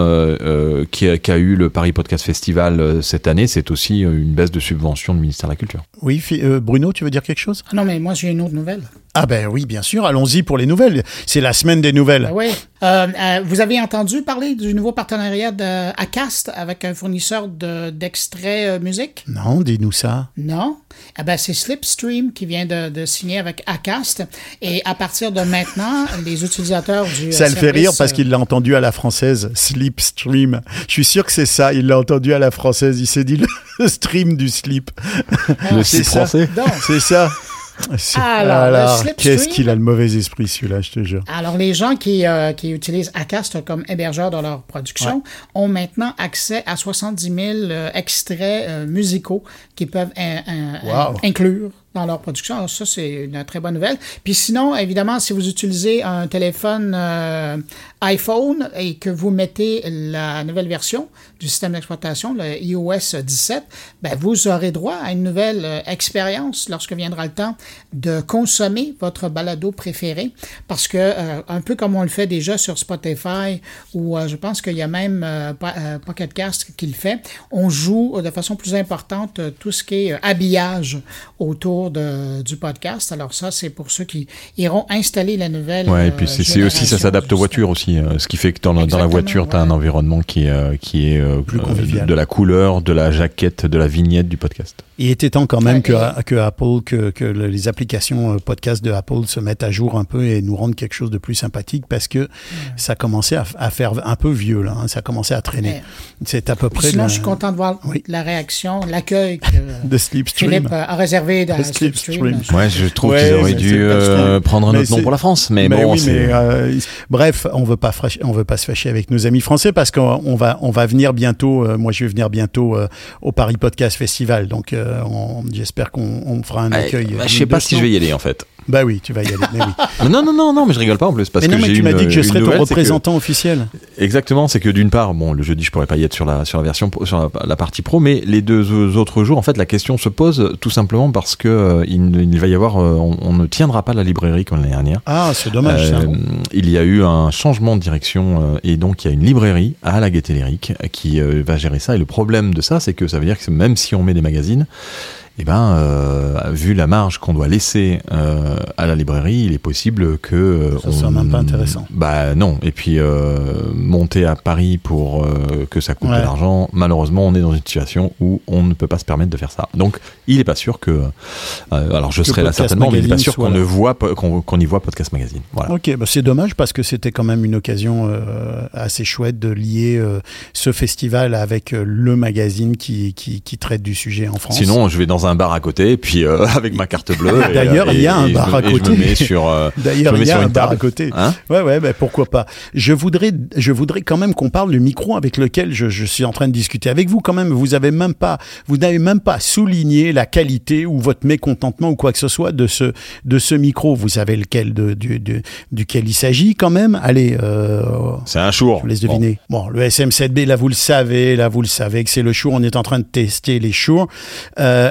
qu'a eu le Paris Podcast Festival cette année. C'est aussi une baisse de subvention du ministère de la Culture. Oui, euh, Bruno, tu veux dire quelque chose? Ah non, mais moi, j'ai une autre nouvelle. Ah ben oui, bien sûr, allons-y pour les nouvelles. C'est la semaine des nouvelles. Ah oui. Euh, euh, vous avez entendu parler du nouveau partenariat de Acast avec un fournisseur de- d'extraits euh, musique? Non, dis-nous ça. Non? Eh ben, c'est Slipstream qui vient de, de signer avec Acast. Et à partir de maintenant, (laughs) les utilisateurs du. euh, Ça le fait rire parce qu'il l'a entendu à la française, Sleepstream. Je suis sûr que c'est ça, il l'a entendu à la française, il s'est dit (laughs) le stream du slip. Le c'est site ça. français C'est ça. Alors, qu'est-ce qu'il a le mauvais esprit celui-là, je te jure. Alors, les gens qui, euh, qui utilisent Acast comme hébergeur de leur production ont maintenant accès à 70 000 euh, extraits euh, musicaux qu'ils peuvent euh, Wow. inclure dans leur production. Alors, ça, c'est une très bonne nouvelle. Puis sinon, évidemment, si vous utilisez un téléphone euh, iPhone et que vous mettez la nouvelle version du système d'exploitation, le iOS 17, ben, vous aurez droit à une nouvelle euh, expérience lorsque viendra le temps de consommer votre balado préféré. Parce que, euh, un peu comme on le fait déjà sur Spotify, ou je pense qu'il y a même Pocket Cast qui le fait, on joue de façon plus importante tout ce qui est habillage autour de, du podcast. Alors ça, c'est pour ceux qui iront installer la nouvelle. Ouais, et puis c'est c'est aussi, ça s'adapte aux voitures aussi. euh, ce qui fait que dans, la- dans la Exactement, voiture, tu as un environnement qui est, euh, qui est euh, Plus euh, convivial. de la couleur, de la jaquette, de la vignette du podcast. Il était temps quand même Ouais, que, et- que Apple, que, que le- les applications podcast de Apple se mettent à jour un peu et nous rendent quelque chose de plus sympathique parce que ça commençait à, à faire un peu vieux là, hein, ça commençait à traîner. Ouais. C'est à peu près Sinon, je suis content de voir Oui. la réaction, l'accueil (laughs) que de Slipstream. Philippe a réservé dans Ouais, je trouve Ouais, qu'ils auraient dû euh, prendre un mais autre nom pour la France. Mais, Mais bon, oui, mais euh, bref, on veut pas fâcher- on veut pas se fâcher avec nos amis français parce qu'on on va on va venir bientôt. euh, moi, je vais venir bientôt euh, au Paris Podcast Festival, donc euh, on- j'espère qu'on on fera un Ouais, accueil. bah, je sais pas si je vais y aller en fait. Bah oui, tu vas y aller. Mais oui. Mais (laughs) non, non, non, non, mais je rigole pas en plus parce mais que non, mais j'ai tu m'as dit que je serais ton que- représentant officiel. Exactement, c'est que d'une part, bon, le jeudi, je pourrais pas y être sur la sur la version sur la, la partie pro, mais les deux autres jours, en fait, la question se pose tout simplement parce que euh, il, il va y avoir, euh, on, on ne tiendra pas la librairie comme l'année dernière. Ah, c'est dommage. ça. Euh, il y a eu un changement de direction et donc il y a une librairie à la Gaîté qui va gérer ça. Et le problème de ça, c'est que ça veut dire que même si on met des magazines, eh ben, euh, vu la marge qu'on doit laisser euh, à la librairie, il est possible que euh, Ça soit même pas intéressant. Bah non. Et puis monter à Paris pour que ça coûte Ouais. de l'argent. Malheureusement, on est dans une situation où on ne peut pas se permettre de faire ça. Donc, il est pas sûr que. alors, je Que serai là certainement, mais il est pas sûr qu'on ne voit po- qu'on qu'on y voit Podcast Magazine. Voilà. Ok, bah c'est dommage parce que c'était quand même une occasion assez chouette de lier ce festival avec le magazine qui, qui, qui traite du sujet en France. Sinon, je vais dans un bar à côté, puis euh, (laughs) avec ma carte bleue. et, D'ailleurs, euh, il y a et- un et bar à et Je côté. me mets sur. euh, (laughs) D'ailleurs, il y a sur un bar à côté. Hein? Ouais, ouais, bah, pourquoi pas. Je voudrais, je voudrais quand même qu'on parle du micro avec lequel je, je suis en train de discuter avec vous. Quand même, vous avez même pas, vous n'avez même pas souligné la qualité ou votre mécontentement ou quoi que ce soit de ce de ce micro. Vous savez lequel de, du, du- duquel il s'agit quand même? Allez, euh, C'est un jour. je vous laisse deviner. Bon, le SM7B, là, vous le savez, là, vous le savez que c'est le Shure. On est en train de tester les Shure. Euh,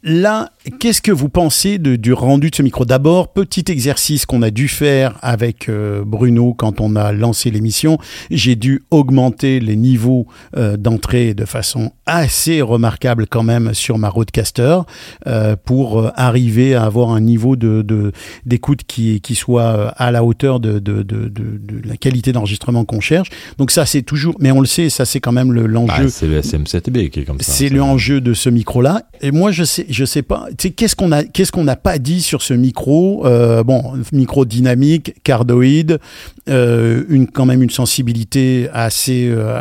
là, qu'est-ce que vous pensez de- du rendu de ce micro? D'abord, petit exercice qu'on a dû faire avec euh, Bruno quand on a lancé l'émission. J'ai dû augmenter les niveaux euh, d'entrée de façon assez remarquable quand même sur ma Rodecaster euh, pour euh, arriver à avoir un niveau de de- d'écoute qui, qui soit à la hauteur de, de, de, la qualité d'enregistrement qu'on cherche. Donc ça, c'est toujours, mais on le sait, ça c'est quand même le- Bah, l'enjeu. c'est le SM7B qui est comme ça. C'est le enjeu de ce micro-là. Et moi, je sais, je sais pas. Qu'est-ce qu'on a, qu'est-ce qu'on n'a pas dit sur ce micro Euh, Bon, micro dynamique, cardoïde, euh, une quand même une sensibilité assez, euh,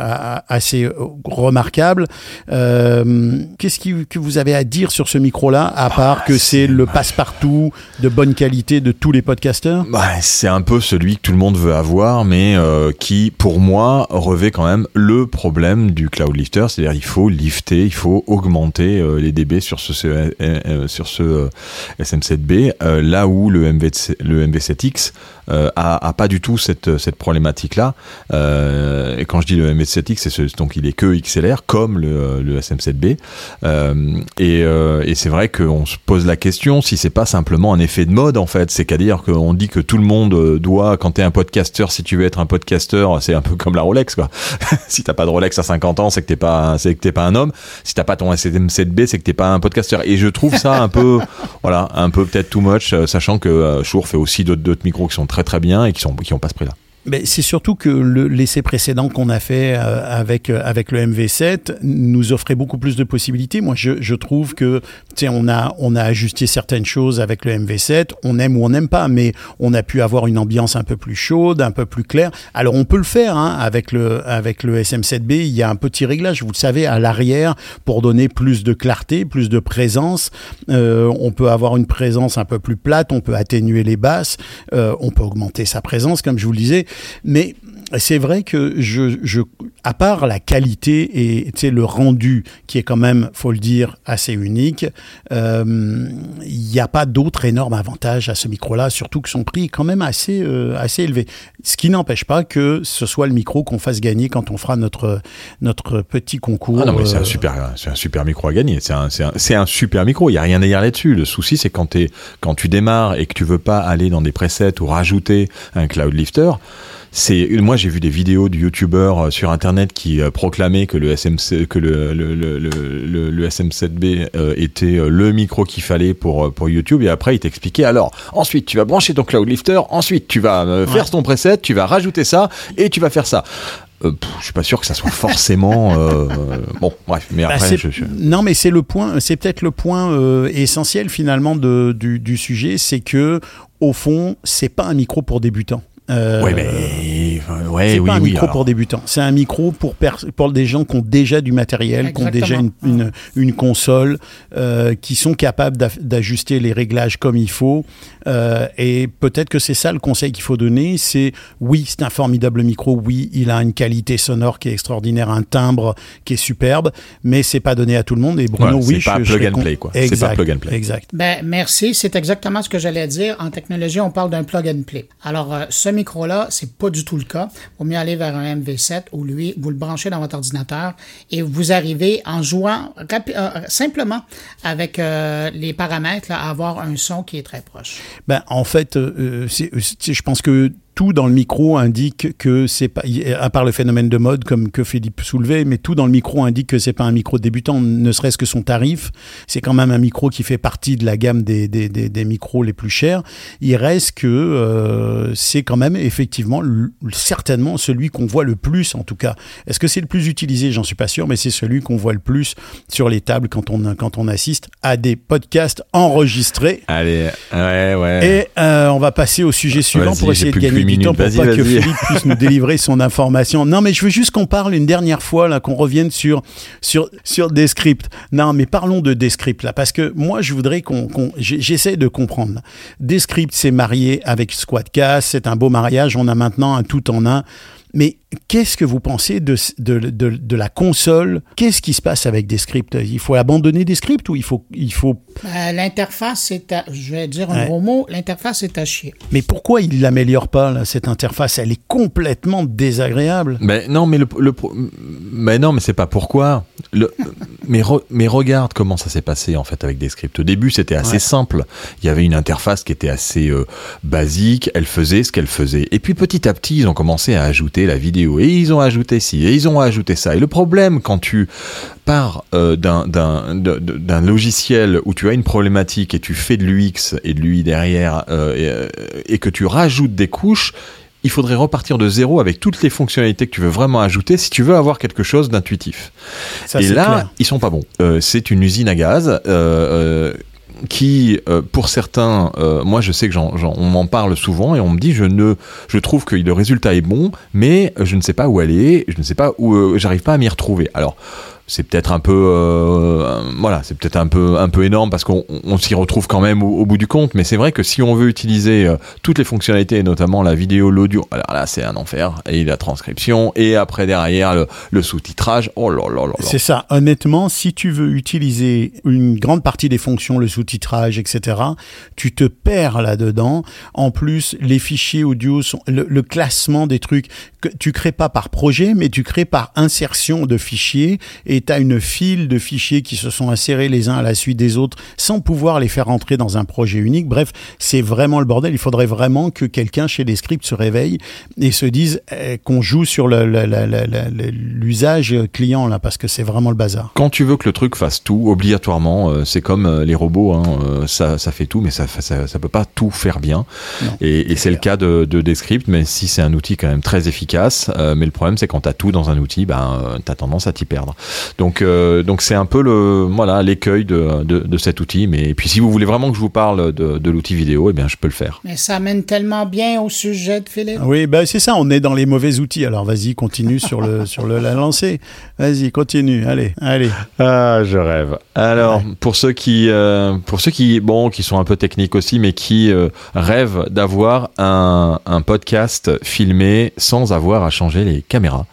assez euh, remarquable. Euh, qu'est-ce qui- que vous avez à dire sur ce micro-là, à part que c'est le passe-partout de bonne qualité de tous les podcasteurs? Bah, c'est un peu celui que tout le monde veut avoir, mais qui, pour moi, revêt quand même le problème du cloud lifter, c'est-à-dire il faut lifter, il faut augmenter les dB sur ce, sur ce euh, SM7B, euh, là où le, MV, le MV7X euh, a, a pas du tout cette, cette problématique-là. Euh, et quand je dis le MV7X, c'est ce, donc il est que XLR, comme le, le SM7B. Euh, et euh, et c'est vrai qu'on se pose la question si c'est pas simplement un effet de mode en fait. C'est-à-dire qu'on dit que tout le monde euh, doit, quand t'es un podcasteur, si tu veux être un podcasteur, c'est un peu comme la Rolex quoi. (laughs) si t'as pas de Rolex à 50 ans, c'est que t'es pas, c'est que t'es pas un homme. Si t'as pas ton SM7B, c'est que t'es pas un podcasteur. Et je trouve ça un peu, (laughs) voilà, un peu peut-être too much, euh, sachant que euh, Shure fait aussi d'autres micros qui sont très très bien et qui sont qui ont pas c'est surtout que le- l'essai précédent qu'on a fait euh, avec euh, avec le MV7 nous offrait beaucoup plus de possibilités. Moi, je, je trouve que on a on a ajusté certaines choses avec le MV7. On aime ou on n'aime pas, mais on a pu avoir une ambiance un peu plus chaude, un peu plus claire. Alors on peut le faire hein, avec le avec le SM7B. Il y a un petit réglage, vous le savez, à l'arrière pour donner plus de clarté, plus de présence. Euh, on peut avoir une présence un peu plus plate. On peut atténuer les basses. Euh, on peut augmenter sa présence, comme je vous le disais. Mais c'est vrai que je, je, à part la qualité et tu sais, le rendu qui est quand même, faut le dire, assez unique, euh, il n'y a pas d'autre énorme avantage à ce micro-là, surtout que son prix est quand même assez, euh, assez élevé. Ce qui n'empêche pas que ce soit le micro qu'on fasse gagner quand on fera notre, notre petit concours. Ah non, mais c'est euh, un super, c'est un super micro à gagner. C'est un, c'est un, c'est un super micro. Il y a rien à dire là-dessus. Le souci, c'est quand t'es, quand tu démarres et que tu veux pas aller dans des presets ou rajouter un cloud lifter. C'est, moi, j'ai vu des vidéos de youtubeurs euh, sur internet qui euh, proclamaient que le SMC, que le, le, le, le, le- le SM7B euh, était le micro qu'il fallait pour, pour YouTube. Et après, ils t'expliquaient, alors, ensuite, tu vas brancher ton cloud lifter, ensuite, tu vas faire Ouais. ton preset, tu vas rajouter ça et tu vas faire ça. Euh, pff, je suis pas sûr que ça soit forcément euh, bon bref mais Bah, après je, je- Non, mais c'est le point, c'est peut-être le point euh, essentiel finalement de, du, du sujet, c'est que au fond, c'est pas un micro pour débutants. Euh, ouais mais enfin, ouais c'est oui pas un oui micro alors. pour débutants. C'est un micro pour, des gens qui ont déjà du matériel, qui ont déjà une, Exactement. une, une console, euh, qui sont capables d'ajuster les réglages comme il faut. Euh, et peut-être que c'est ça le conseil qu'il faut donner. C'est oui, c'est un formidable micro. Oui, il a une qualité sonore qui est extraordinaire, un timbre qui est superbe, mais c'est pas donné à tout le monde. Et Bruno, oui, c'est pas je- je plug serais and play, quoi. C'est pas Exact, plug and play. Exact. Ben, merci. C'est exactement ce que j'allais dire. En technologie, on parle d'un plug and play. Alors, euh, ce micro-là, c'est pas du tout le cas. Vaut mieux aller vers un MV7 où lui, vous le branchez dans votre ordinateur et vous arrivez en jouant euh, simplement avec euh, les paramètres à avoir un son qui est très proche. Ben, en fait, euh, je pense que tout dans le micro indique que c'est pas, à part le phénomène de mode comme que Philippe soulevait, mais tout dans le micro indique que c'est pas un micro débutant, ne serait-ce que son tarif. C'est quand même un micro qui fait partie de la gamme des, des, des, des micros les plus chers. Il reste que euh, c'est quand même effectivement certainement celui qu'on voit le plus en tout cas. Est-ce que c'est le plus utilisé? J'en suis pas sûr, mais c'est celui qu'on voit le plus sur les tables quand on quand on assiste à des podcasts enregistrés. Allez, ouais, ouais. Et euh, on va passer au sujet suivant pour essayer de gagner huit du temps pour minutes. pas que. Philippe puisse nous délivrer son information. Non, mais je veux juste qu'on parle une dernière fois là, qu'on revienne sur sur sur Descript. Non, mais parlons de Descript là, parce que moi je voudrais qu'on j'essaie de comprendre. Descript s'est marié avec Squadcast, c'est un beau mariage. On a maintenant un tout en un. Mais qu'est-ce que vous pensez de, de, de, de la console? Qu'est-ce qui se passe avec Descript Il faut abandonner Descript ou il faut, il faut Euh, l'interface, c'est à, je vais dire un Ouais. gros mot, l'interface est à chier. Mais pourquoi il l'améliore pas là, cette interface? Elle est complètement désagréable. Mais non, mais le, le pro- mais non, mais c'est pas pourquoi. Le, (laughs) mais, re- mais regarde comment ça s'est passé en fait avec Descript. Au début, c'était assez Ouais. simple. Il y avait une interface qui était assez euh, basique. Elle faisait ce qu'elle faisait. Et puis petit à petit, ils ont commencé à ajouter la vidéo et ils ont ajouté ci et ils ont ajouté ça. Et le problème quand tu pars euh, d'un logiciel où tu as une problématique et tu fais de l'UX et de l'UI derrière euh, et, euh, et que tu rajoutes des couches, il faudrait repartir de zéro avec toutes les fonctionnalités que tu veux vraiment ajouter si tu veux avoir quelque chose d'intuitif. Et là, clair. ils sont pas bons. Euh, c'est une usine à gaz. euh, qui, euh, pour certains, euh, moi je sais que j'en- j'en- on m'en parle souvent et on me dit je ne, je trouve que le résultat est bon, mais je ne sais pas où aller, je ne sais pas où, euh, j'arrive pas à m'y retrouver. Alors c'est peut-être un peu, euh, voilà, c'est peut-être un peu, un peu énorme parce qu'on on s'y retrouve quand même au, bout du compte. Mais c'est vrai que si on veut utiliser euh, toutes les fonctionnalités, notamment la vidéo, l'audio, alors là c'est un enfer et la transcription et après derrière le, sous-titrage. Oh là là là là. C'est ça. Honnêtement, si tu veux utiliser une grande partie des fonctions, le sous-titrage, etc., tu te perds là-dedans. En plus, les fichiers audio sont le classement des trucs que tu crées pas par projet, mais tu crées par insertion de fichiers et tu as une file de fichiers qui se sont insérés les uns à la suite des autres sans pouvoir les faire entrer dans un projet unique. Bref, c'est vraiment le bordel. Il faudrait vraiment que quelqu'un chez les scripts se réveille et se dise eh, qu'on joue sur l'usage client là parce que c'est vraiment le bazar. Quand tu veux que le truc fasse tout, obligatoirement, euh, c'est comme euh, les robots, hein, euh, ça, ça fait tout, mais ça, ça, ça peut pas tout faire bien. Non, et et c'est le cas de, de Descript, mais si c'est un outil quand même très efficace, euh, mais le problème c'est quand t'as tout dans un outil, ben euh, t'as tendance à t'y perdre. Donc euh, donc c'est un peu le voilà l'écueil de, de, de cet outil. Mais et puis si vous voulez vraiment que je vous parle de, de l'outil vidéo, eh bien je peux le faire. Mais ça mène tellement bien au sujet de Philippe. Oui, bah c'est ça, on est dans les mauvais outils. Alors vas-y, continue sur le sur le la lancée. Vas-y, continue. Allez, allez. Ah, je rêve. Alors, pour ceux qui, euh, pour ceux qui, bon, qui sont un peu techniques aussi, mais qui euh, rêvent d'avoir un, un podcast filmé sans avoir à changer les caméras,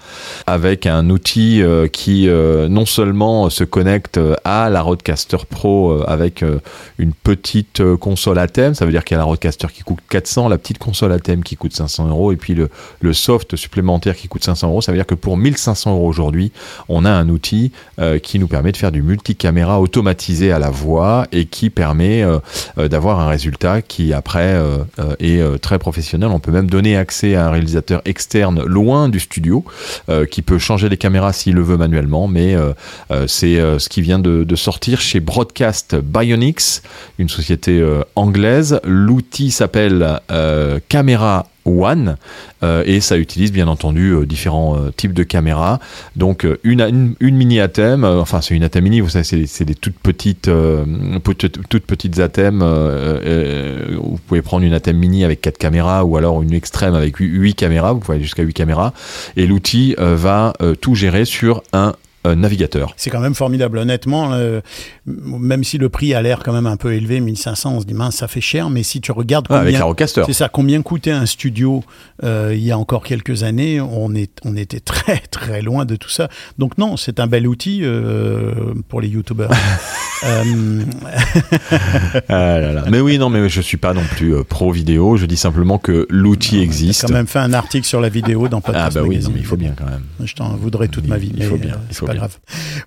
avec un outil euh, qui euh, non seulement se connecte à la Rodecaster Pro euh, avec euh, une petite euh, console à thème, ça veut dire qu'il y a la Rodecaster qui coûte 400, la petite console à thème qui coûte 500 euros, et puis le, le soft supplémentaire qui coûte 500 euros. Ça veut dire que pour 1500 euros aujourd'hui, on a un outil euh, qui nous permet de faire du multicaméra automatisé à la voix et qui permet euh, euh, d'avoir un résultat qui après euh, euh, est euh, très professionnel. On peut même donner accès à un réalisateur externe loin du studio euh, qui peut changer les caméras s'il le veut manuellement, mais euh, euh, c'est ce qui vient de, de sortir chez Broadcast Bionics, une société anglaise. L'outil s'appelle Camera One euh, et ça utilise bien entendu euh, différents euh, types de caméras. Donc une, mini ATEM, enfin c'est une ATEM mini, vous savez c'est des- toutes petites toutes petites ATEM. vous pouvez prendre une ATEM mini avec quatre caméras ou alors une extrême avec huit- huit caméras. Vous pouvez aller jusqu'à 8 caméras et l'outil va tout gérer sur un navigateur. C'est quand même formidable, honnêtement. euh, même si le prix a l'air quand même un peu élevé, 1500, on se dit mince, ça fait cher. Mais si tu regardes Ah, avec combien, la Rodecaster. c'est ça, combien coûtait un studio euh, il y a encore quelques années, on est, on était très (laughs) très loin de tout ça. Donc non, c'est un bel outil euh, pour les youtubeurs. (laughs) Euh, Ah là là. Mais oui, non, mais je suis pas non plus euh, pro vidéo. Je dis simplement que l'outil J'ai existe. quand même fait un article sur la vidéo dans Podcast Ah bah oui, non, mais il faut bien quand même. Je t'en voudrais toute ma vie. Il faut bien, euh, il c'est faut pas bien. grave.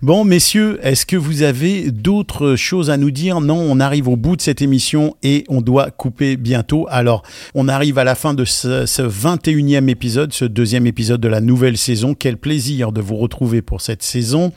Bon, messieurs, est-ce que vous avez d'autres choses à nous dire? Non, on arrive au bout de cette émission et on doit couper bientôt. Alors, on arrive à la fin de ce, ce 21e épisode, ce deuxième épisode de la nouvelle saison. Quel plaisir de vous retrouver pour cette saison.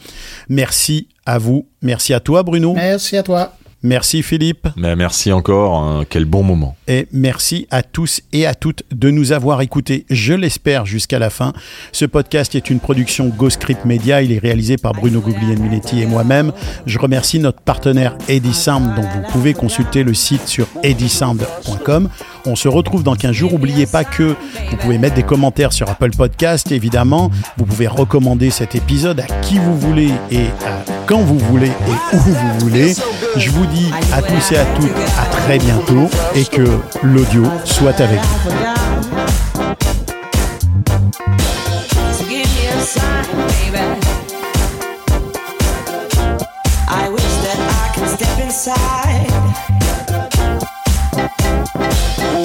Merci à vous. Merci à toi, Bruno. Merci à toi. Merci, Philippe. Mais merci encore. hein, quel bon moment. Et merci à tous et à toutes de nous avoir écoutés, je l'espère, jusqu'à la fin. Ce podcast est une production Ghostscript Media. Il est réalisé par Bruno Guglielminetti et moi-même. Je remercie notre partenaire Eddie Sound, dont vous pouvez consulter le site sur eddiesound.com. On se retrouve dans 15 jours. N'oubliez pas que vous pouvez mettre des commentaires sur Apple Podcast, évidemment. Vous pouvez recommander cet épisode à qui vous voulez et à quand vous voulez et où vous voulez. Je vous dis à tous et à toutes à très bientôt et que l'audio soit avec vous.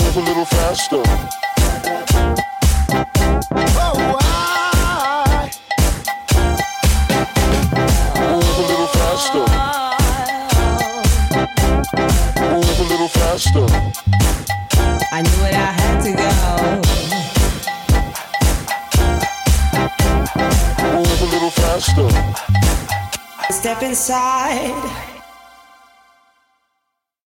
Move a little faster. Move a little faster. Move a little faster. I knew it, I had to go. Move a little faster. Step inside.